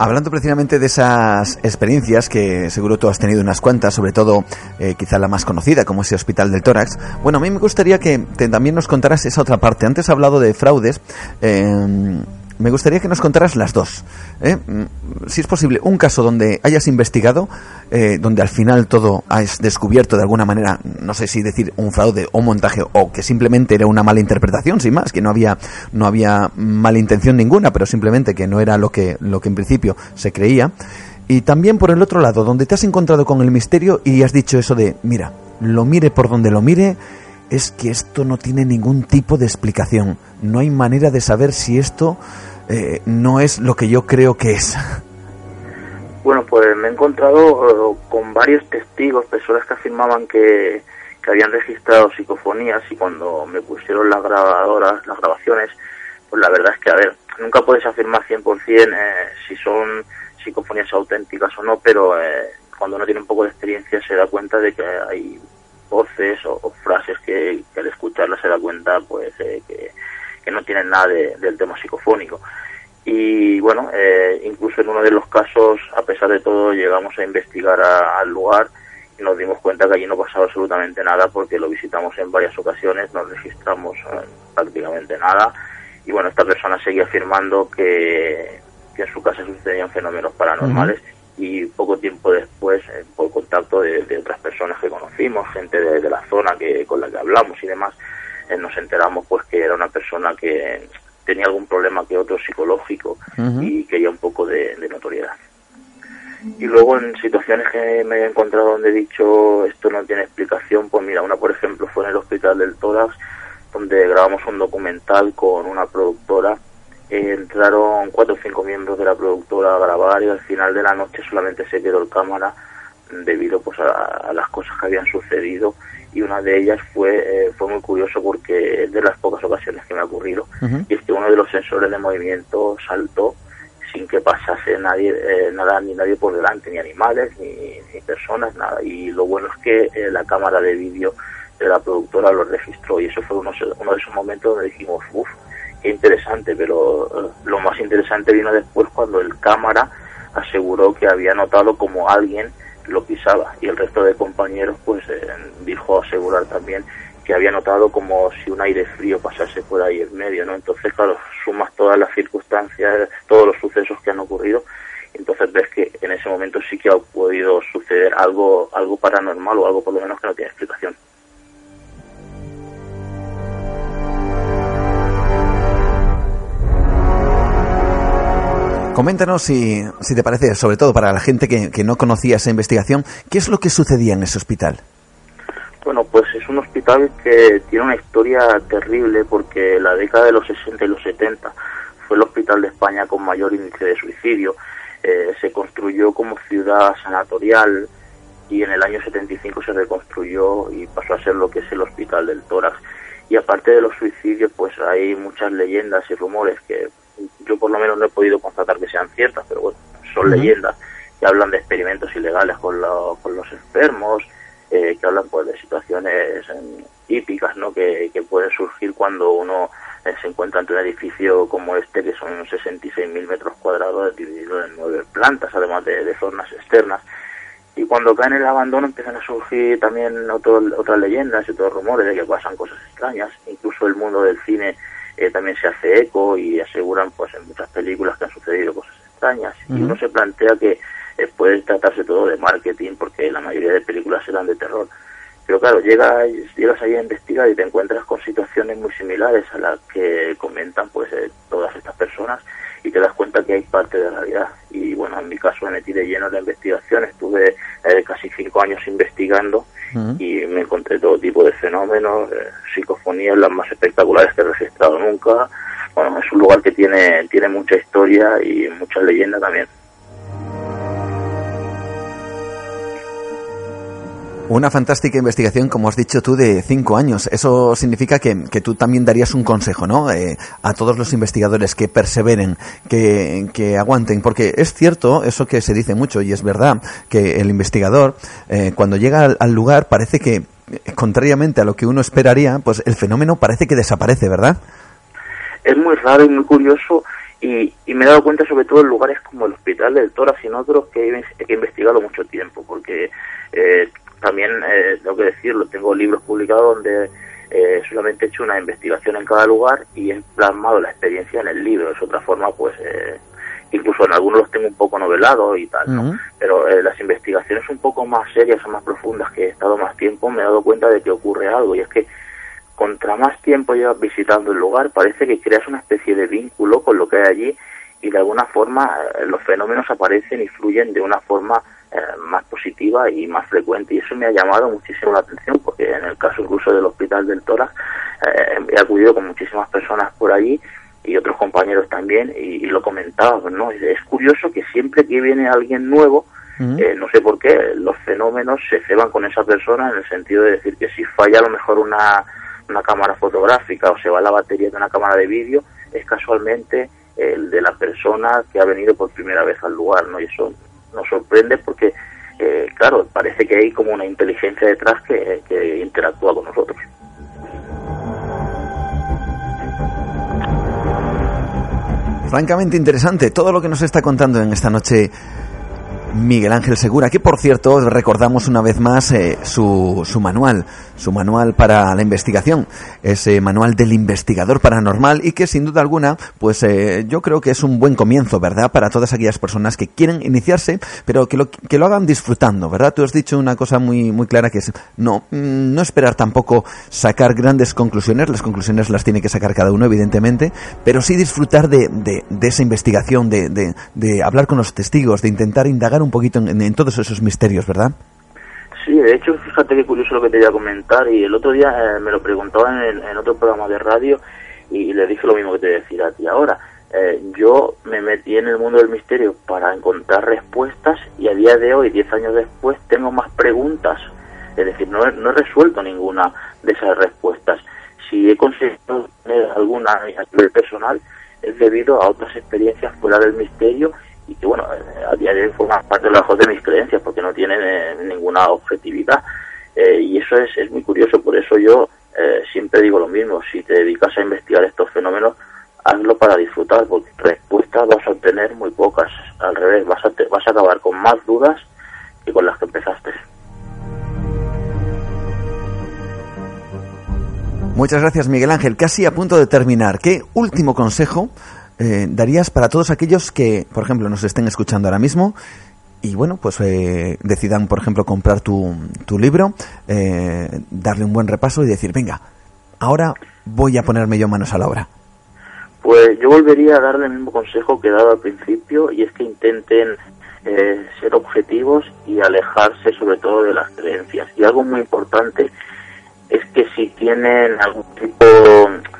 Hablando precisamente de esas experiencias, que seguro tú has tenido unas cuantas, sobre todo eh, quizá la más conocida, como ese Hospital del Tórax, bueno, a mí me gustaría que también nos contaras esa otra parte. Antes has hablado de fraudes. Eh, me gustaría que nos contaras las dos. ¿eh? Mm, si es posible, un caso donde hayas investigado, eh, donde al final todo has descubierto de alguna manera, no sé si decir un fraude o montaje, o que simplemente era una mala interpretación, sin más, que no había, no había mala intención ninguna, pero simplemente que no era lo que, lo que en principio se creía. Y también por el otro lado, donde te has encontrado con el misterio y has dicho eso de, mira, lo mire por donde lo mire, es que esto no tiene ningún tipo de explicación. No hay manera de saber si esto eh, no es lo que yo creo que es. Bueno, pues me he encontrado eh, con varios testigos, personas que afirmaban que, que habían registrado psicofonías y cuando me pusieron las grabadoras, las grabaciones, pues la verdad es que, a ver, nunca puedes afirmar 100% eh, si son psicofonías auténticas o no, pero cuando uno tiene un poco de experiencia se da cuenta de que hay voces o, frases que, al escucharlas se da cuenta pues que, que no tienen nada del tema psicofónico. Y bueno, eh, incluso en uno de los casos, a pesar de todo, llegamos a investigar al lugar y nos dimos cuenta que allí no pasaba absolutamente nada porque lo visitamos en varias ocasiones, no registramos eh, prácticamente nada. Y bueno, esta persona seguía afirmando que, que en su casa sucedían fenómenos paranormales. Y poco tiempo después, eh, por contacto de, otras personas que conocimos, gente de, la zona que con la que hablamos y demás, nos enteramos pues que era una persona que tenía algún problema que otro psicológico y quería un poco de, notoriedad. Y luego en situaciones que me he encontrado donde he dicho esto no tiene explicación, pues mira, una por ejemplo fue en el Hospital del Tórax, donde grabamos un documental con una productora. entraron cuatro o cinco miembros de la productora a grabar y al final de la noche solamente se quedó el cámara debido pues a las cosas que habían sucedido y una de ellas fue eh, fue muy curioso porque es de las pocas ocasiones que me ha ocurrido y es que uno de los sensores de movimiento saltó sin que pasase nadie eh, nada ni nadie por delante ni animales ni, personas nada. Y lo bueno es que eh, la cámara de vídeo de la productora lo registró y eso fue uno, uno de esos momentos donde dijimos uff qué interesante pero lo más interesante vino después cuando el cámara aseguró que había notado como alguien lo pisaba y el resto de compañeros pues eh, dijo asegurar también que había notado como si un aire frío pasase por ahí en medio, ¿no? Entonces, claro, sumas todas las circunstancias, todos los sucesos que han ocurrido, entonces ves que en ese momento sí que ha podido suceder algo, algo paranormal o algo por lo menos que no tiene explicación. Coméntanos si, si te parece, sobre todo para la gente que, que no conocía esa investigación, ¿qué es lo que sucedía en ese hospital? Bueno, pues es un hospital que tiene una historia terrible porque la década de los 60 y los 70 fue el hospital de España con mayor índice de suicidio. Eh, se construyó como ciudad sanatorial y en el año 75 se reconstruyó y pasó a ser lo que es el hospital del tórax. Y aparte de los suicidios, pues hay muchas leyendas y rumores que yo por lo menos no he podido constatar que sean ciertas, pero bueno, son leyendas que hablan de experimentos ilegales con, con los enfermos, eh, que hablan pues de situaciones típicas ¿no? que, que pueden surgir cuando uno eh, se encuentra ante un edificio como este, que son 66.000 metros cuadrados dividido en nueve plantas, además de, zonas externas. Y cuando cae en el abandono empiezan a surgir también otras leyendas y otros rumores de que pasan cosas extrañas. Incluso el mundo del cine eh, también se hace eco y aseguran pues en muchas películas que han sucedido cosas extrañas. Y uno se plantea que eh, puede tratarse todo de marketing porque la mayoría de películas eran de terror. Pero claro, llegas, llegas ahí a investigar y te encuentras con situaciones muy similares a las que comentan pues eh, todas estas personas y te das cuenta que hay parte de la realidad. Y bueno, en mi caso me metí de lleno en la investigación, estuve eh, casi cinco años investigando y me encontré todo tipo de fenómenos, eh, psicofonías las más espectaculares que he registrado nunca. Bueno, es un lugar que tiene, tiene mucha historia y mucha leyenda también. Una fantástica investigación, como has dicho tú, de cinco años. Eso significa que, tú también darías un consejo, ¿no? Eh, a todos los investigadores que perseveren, que, aguanten, porque es cierto eso que se dice mucho y es verdad que el investigador, eh, cuando llega al, lugar, parece que, contrariamente a lo que uno esperaría, pues el fenómeno parece que desaparece, ¿verdad? Es muy raro y muy curioso y, me he dado cuenta sobre todo en lugares como el Hospital del Tórax y en otros que he, investigado mucho tiempo, porque eh, también eh, tengo que decirlo, tengo libros publicados donde eh, solamente he hecho una investigación en cada lugar y he plasmado la experiencia en el libro. Es otra forma, pues, eh, incluso en algunos los tengo un poco novelados y tal, ¿no? Pero eh, las investigaciones un poco más serias o más profundas que he estado más tiempo, me he dado cuenta de que ocurre algo y es que contra más tiempo llevas visitando el lugar, parece que creas una especie de vínculo con lo que hay allí y de alguna forma los fenómenos aparecen y fluyen de una forma eh, más positiva y más frecuente. Y eso me ha llamado muchísimo la atención, porque en el caso incluso del Hospital del Tórax, eh, he acudido con muchísimas personas por allí y otros compañeros también, y, lo comentaba, ¿no? Es curioso que siempre que viene alguien nuevo, eh, no sé por qué, los fenómenos se ceban con esa persona en el sentido de decir que si falla a lo mejor una, una cámara fotográfica o se va la batería de una cámara de vídeo, es casualmente el de la persona que ha venido por primera vez al lugar, ¿no? Y eso nos sorprende porque, eh, claro, parece que hay como una inteligencia detrás que, que interactúa con nosotros. Francamente interesante todo lo que nos está contando en esta noche Miguel Ángel Segura, que por cierto recordamos una vez más eh, su, su, manual, su manual para la investigación, ese manual del investigador paranormal y que sin duda alguna, pues eh, yo creo que es un buen comienzo, ¿verdad? Para todas aquellas personas que quieren iniciarse, pero que lo, que lo hagan disfrutando, ¿verdad? Tú has dicho una cosa muy, muy clara que es no, mm, no esperar tampoco sacar grandes conclusiones, las conclusiones las tiene que sacar cada uno, evidentemente, pero sí disfrutar de, de, de esa investigación, de, de, de hablar con los testigos, de intentar indagar un poquito en, todos esos misterios, ¿verdad? Sí, de hecho, fíjate qué curioso lo que te iba a comentar y el otro día eh, me lo preguntaban en, otro programa de radio y, le dije lo mismo que te decía a ti ahora. Eh, yo me metí en el mundo del misterio para encontrar respuestas y a día de hoy, diez años después, tengo más preguntas. Es decir, no he, no he resuelto ninguna de esas respuestas. Si he conseguido tener alguna a nivel personal, es debido a otras experiencias fuera del misterio y que bueno, a día de mis creencias porque no tienen eh, ninguna objetividad. Eh, y eso es, es muy curioso, por eso yo eh, siempre digo lo mismo, si te dedicas a investigar estos fenómenos, hazlo para disfrutar, porque respuestas vas a obtener muy pocas, al revés, vas a, vas a acabar con más dudas que con las que empezaste. Muchas gracias Miguel Ángel. Casi a punto de terminar. ¿Qué último consejo eh, darías para todos aquellos que, por ejemplo, nos estén escuchando ahora mismo y, bueno, pues eh, decidan, por ejemplo, comprar tu, tu libro, eh, darle un buen repaso y decir, venga, ahora voy a ponerme yo manos a la obra? Pues yo volvería a darle el mismo consejo que he dado al principio y es que intenten ser objetivos y alejarse sobre todo de las creencias. Y algo muy importante es que si tienen algún tipo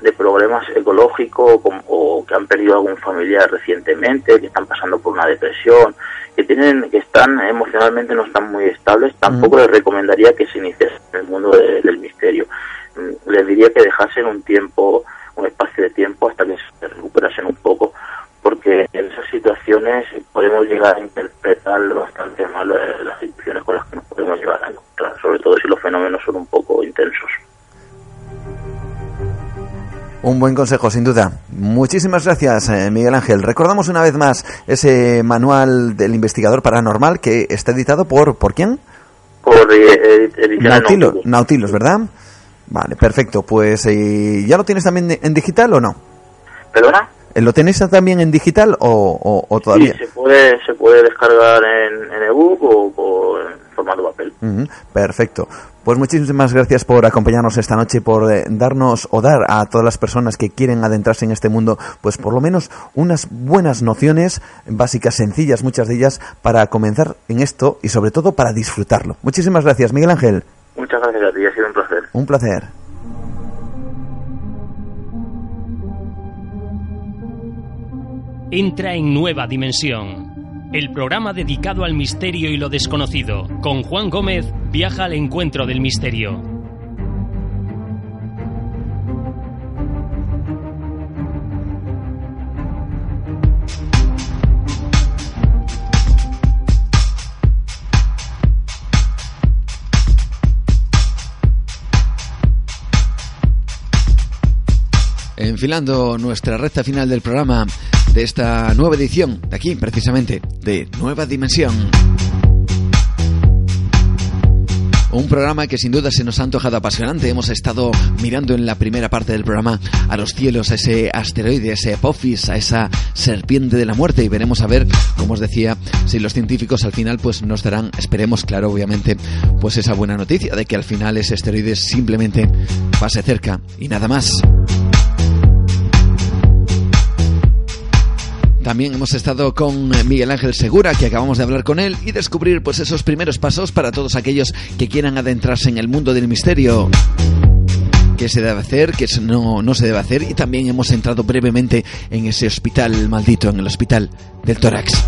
de problemas ecológicos o, que han perdido algún familiar recientemente, que están pasando por una depresión, que tienen que están emocionalmente no están muy estables, tampoco les recomendaría que se iniciasen en el mundo del misterio. Mm, les diría que dejasen un tiempo, un espacio de tiempo hasta que se recuperasen un poco, porque en esas situaciones podemos llegar a interpretar bastante mal las situaciones con las que nos podemos llegar a sobre todo si los fenómenos son un poco intensos. Un buen consejo, sin duda. Muchísimas gracias, eh, Miguel Ángel. Recordamos una vez más ese manual del investigador paranormal que está editado por ¿por quién? Por eh, Nautilus, Nautilus, ¿verdad? Vale, perfecto. Pues ¿ya lo tienes también en digital o no? ¿Perdona? ¿Lo tenéis también en digital o, todavía? Sí, se puede, se puede descargar en, en ebook o, en formato papel. perfecto. Pues muchísimas gracias por acompañarnos esta noche, por eh, darnos o dar a todas las personas que quieren adentrarse en este mundo, pues por lo menos unas buenas nociones básicas, sencillas, muchas de ellas, para comenzar en esto y sobre todo para disfrutarlo. Muchísimas gracias, Miguel Ángel. Muchas gracias a ti, ha sido un placer. Un placer. Entra en Nueva Dimensión. El programa dedicado al misterio y lo desconocido. Con Juan Gómez viaja al encuentro del misterio. Enfilando nuestra recta final del programa de esta nueva edición, de aquí precisamente, de Nueva Dimensión. Un programa que sin duda se nos ha antojado apasionante. Hemos estado mirando en la primera parte del programa a los cielos, a ese asteroide, a ese Apophis, a esa serpiente de la muerte y veremos a ver, como os decía, si los científicos al final pues nos darán, esperemos claro obviamente, pues esa buena noticia de que al final ese asteroide simplemente pase cerca y nada más. También hemos estado con Miguel Ángel Segura, que acabamos de hablar con él y descubrir pues esos primeros pasos para todos aquellos que quieran adentrarse en el mundo del misterio. ¿Qué se debe hacer? ¿Qué no, no se debe hacer? Y también hemos entrado brevemente en ese hospital maldito, en el hospital del tórax.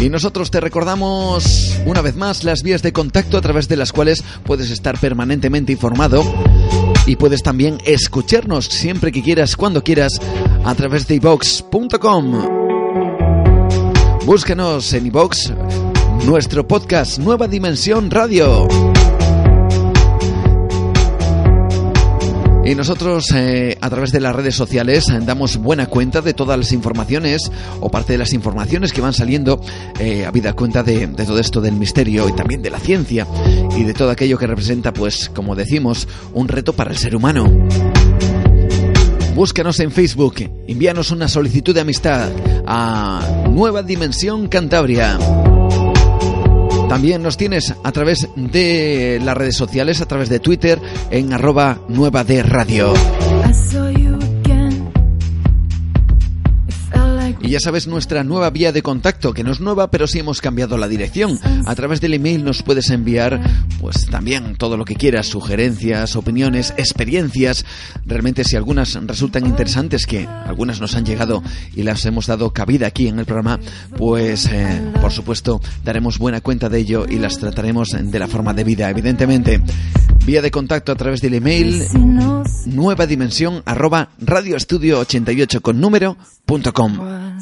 Y nosotros te recordamos una vez más las vías de contacto a través de las cuales puedes estar permanentemente informado y puedes también escucharnos siempre que quieras, cuando quieras, a través de iVox.com. Búscanos en iVox, nuestro podcast Nueva Dimensión Radio. Y nosotros eh, a través de las redes sociales eh, damos buena cuenta de todas las informaciones o parte de las informaciones que van saliendo, eh, a vida cuenta de, de, todo esto del misterio y también de la ciencia y de todo aquello que representa, pues, como decimos, un reto para el ser humano. Búscanos en Facebook, envíanos una solicitud de amistad a Nueva Dimensión Cantabria. También nos tienes a través de las redes sociales, a través de Twitter, en arroba nueva de radio. Ya sabes nuestra nueva vía de contacto, que no es nueva, pero sí hemos cambiado la dirección. A través del email nos puedes enviar, pues también todo lo que quieras, sugerencias, opiniones, experiencias. Realmente si algunas resultan interesantes, que algunas nos han llegado y las hemos dado cabida aquí en el programa, pues eh, por supuesto daremos buena cuenta de ello y las trataremos de la forma debida, evidentemente. Vía de contacto a través del email nueva dimensión arroba radioestudio 88 con número punto com.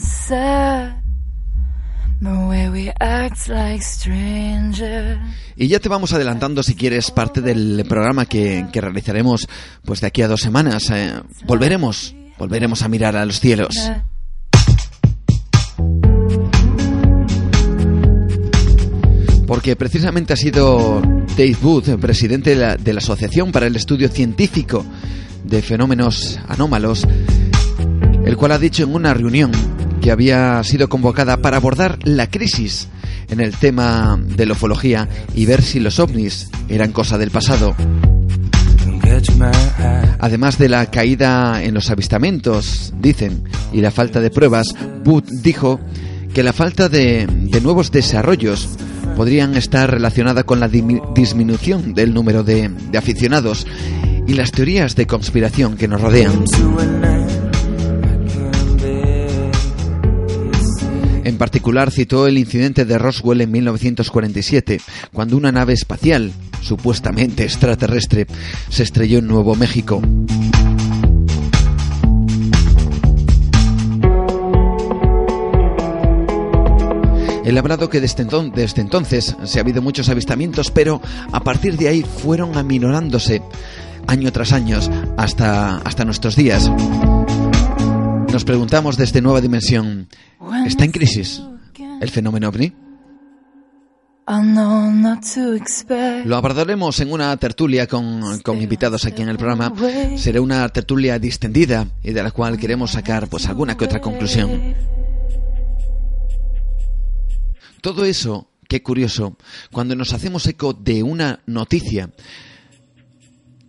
Y ya te vamos adelantando si quieres parte del programa que, realizaremos pues de aquí a dos semanas. Eh, volveremos, volveremos a mirar a los cielos. Porque precisamente ha sido Dave Wood, presidente de la Asociación para el Estudio Científico de Fenómenos Anómalos, el cual ha dicho en una reunión que había sido convocada para abordar la crisis en el tema de la ufología y ver si los ovnis eran cosa del pasado. Además de la caída en los avistamientos, dicen, y la falta de pruebas, Booth dijo que la falta de, de nuevos desarrollos podrían estar relacionadas con la disminución del número de, de aficionados y las teorías de conspiración que nos rodean. En particular citó el incidente de Roswell en 1947, cuando una nave espacial, supuestamente extraterrestre, se estrelló en Nuevo México. Él ha hablado que desde, entonces se ha habido muchos avistamientos, pero a partir de ahí fueron aminorándose año tras año hasta, hasta nuestros días. Nos preguntamos desde Nueva Dimensión, ¿está en crisis el fenómeno ovni? Lo abordaremos en una tertulia con, con, invitados aquí en el programa. Será una tertulia distendida y de la cual queremos sacar pues alguna que otra conclusión. Todo eso, qué curioso, cuando nos hacemos eco de una noticia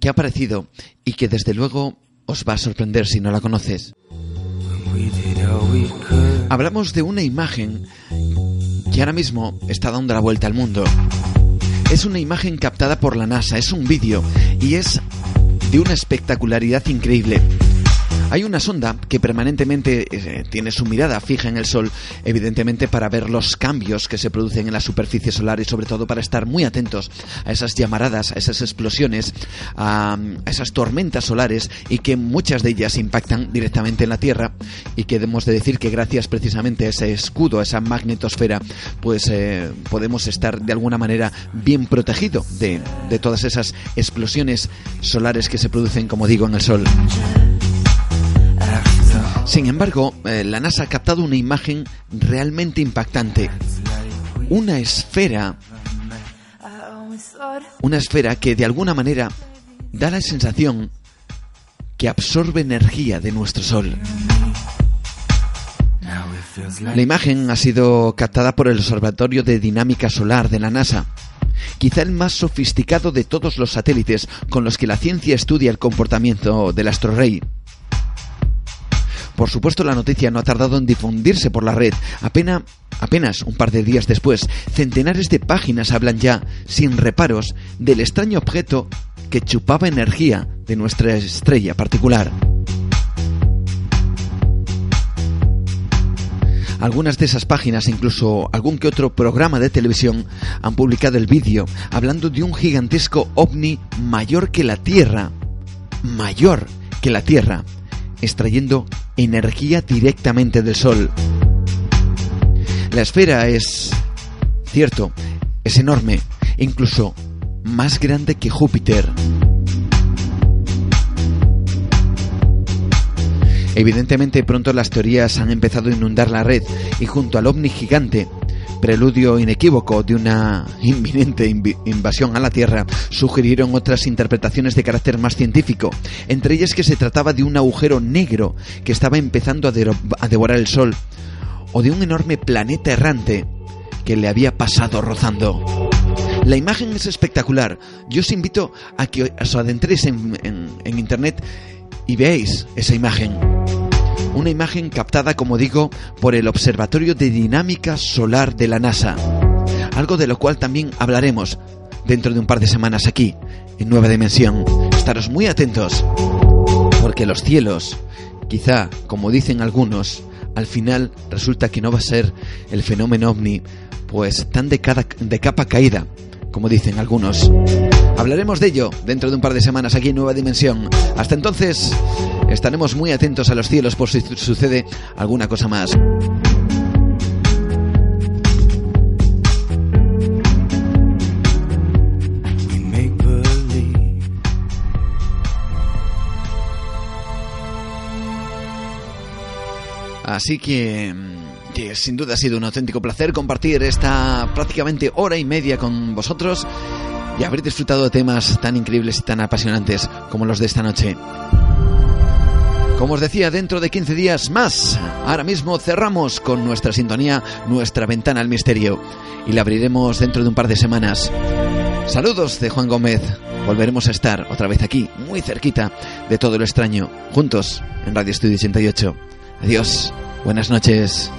que ha aparecido y que desde luego os va a sorprender si no la conoces. Hablamos de una imagen que ahora mismo está dando la vuelta al mundo. Es una imagen captada por la NASA, es un vídeo y es de una espectacularidad increíble. Hay una sonda que permanentemente eh, tiene su mirada fija en el Sol, evidentemente para ver los cambios que se producen en la superficie solar y sobre todo para estar muy atentos a esas llamaradas, a esas explosiones, a, esas tormentas solares y que muchas de ellas impactan directamente en la Tierra y que debemos de decir que gracias precisamente a ese escudo, a esa magnetosfera, pues eh, podemos estar de alguna manera bien protegido de, de todas esas explosiones solares que se producen, como digo, en el Sol. Sin embargo, eh, la NASA ha captado una imagen realmente impactante. Una esfera. Una esfera que de alguna manera da la sensación que absorbe energía de nuestro Sol. La imagen ha sido captada por el Observatorio de Dinámica Solar de la NASA, quizá el más sofisticado de todos los satélites con los que la ciencia estudia el comportamiento del astro rey. Por supuesto, la noticia no ha tardado en difundirse por la red. Apenas, apenas un par de días después, centenares de páginas hablan ya, sin reparos, del extraño objeto que chupaba energía de nuestra estrella particular. Algunas de esas páginas, incluso algún que otro programa de televisión, han publicado el vídeo hablando de un gigantesco ovni mayor que la Tierra. Mayor que la Tierra extrayendo energía directamente del Sol. La esfera es, cierto, es enorme, incluso más grande que Júpiter. Evidentemente pronto las teorías han empezado a inundar la red y junto al ovni gigante preludio inequívoco de una inminente invasión a la Tierra, sugirieron otras interpretaciones de carácter más científico, entre ellas que se trataba de un agujero negro que estaba empezando a, devorar el Sol, o de un enorme planeta errante que le había pasado rozando. La imagen es espectacular. Yo os invito a que os adentréis en, en internet y veáis esa imagen una imagen captada, como digo, por el Observatorio de Dinámica Solar de la NASA, algo de lo cual también hablaremos dentro de un par de semanas aquí, en Nueva Dimensión. Estaros muy atentos, porque los cielos, quizá, como dicen algunos, al final resulta que no va a ser el fenómeno ovni, pues tan de, de capa caída, como dicen algunos. Hablaremos de ello dentro de un par de semanas aquí en Nueva Dimensión. Hasta entonces, estaremos muy atentos a los cielos por si sucede alguna cosa más. Así que que sin duda ha sido un auténtico placer compartir esta prácticamente hora y media con vosotros y haber disfrutado de temas tan increíbles y tan apasionantes como los de esta noche. Como os decía, dentro de 15 días más, ahora mismo cerramos con nuestra sintonía, nuestra ventana al misterio, y la abriremos dentro de un par de semanas. Saludos de Juan Gómez. Volveremos a estar otra vez aquí, muy cerquita de todo lo extraño, juntos en Radio Estudio 88. Adiós, buenas noches.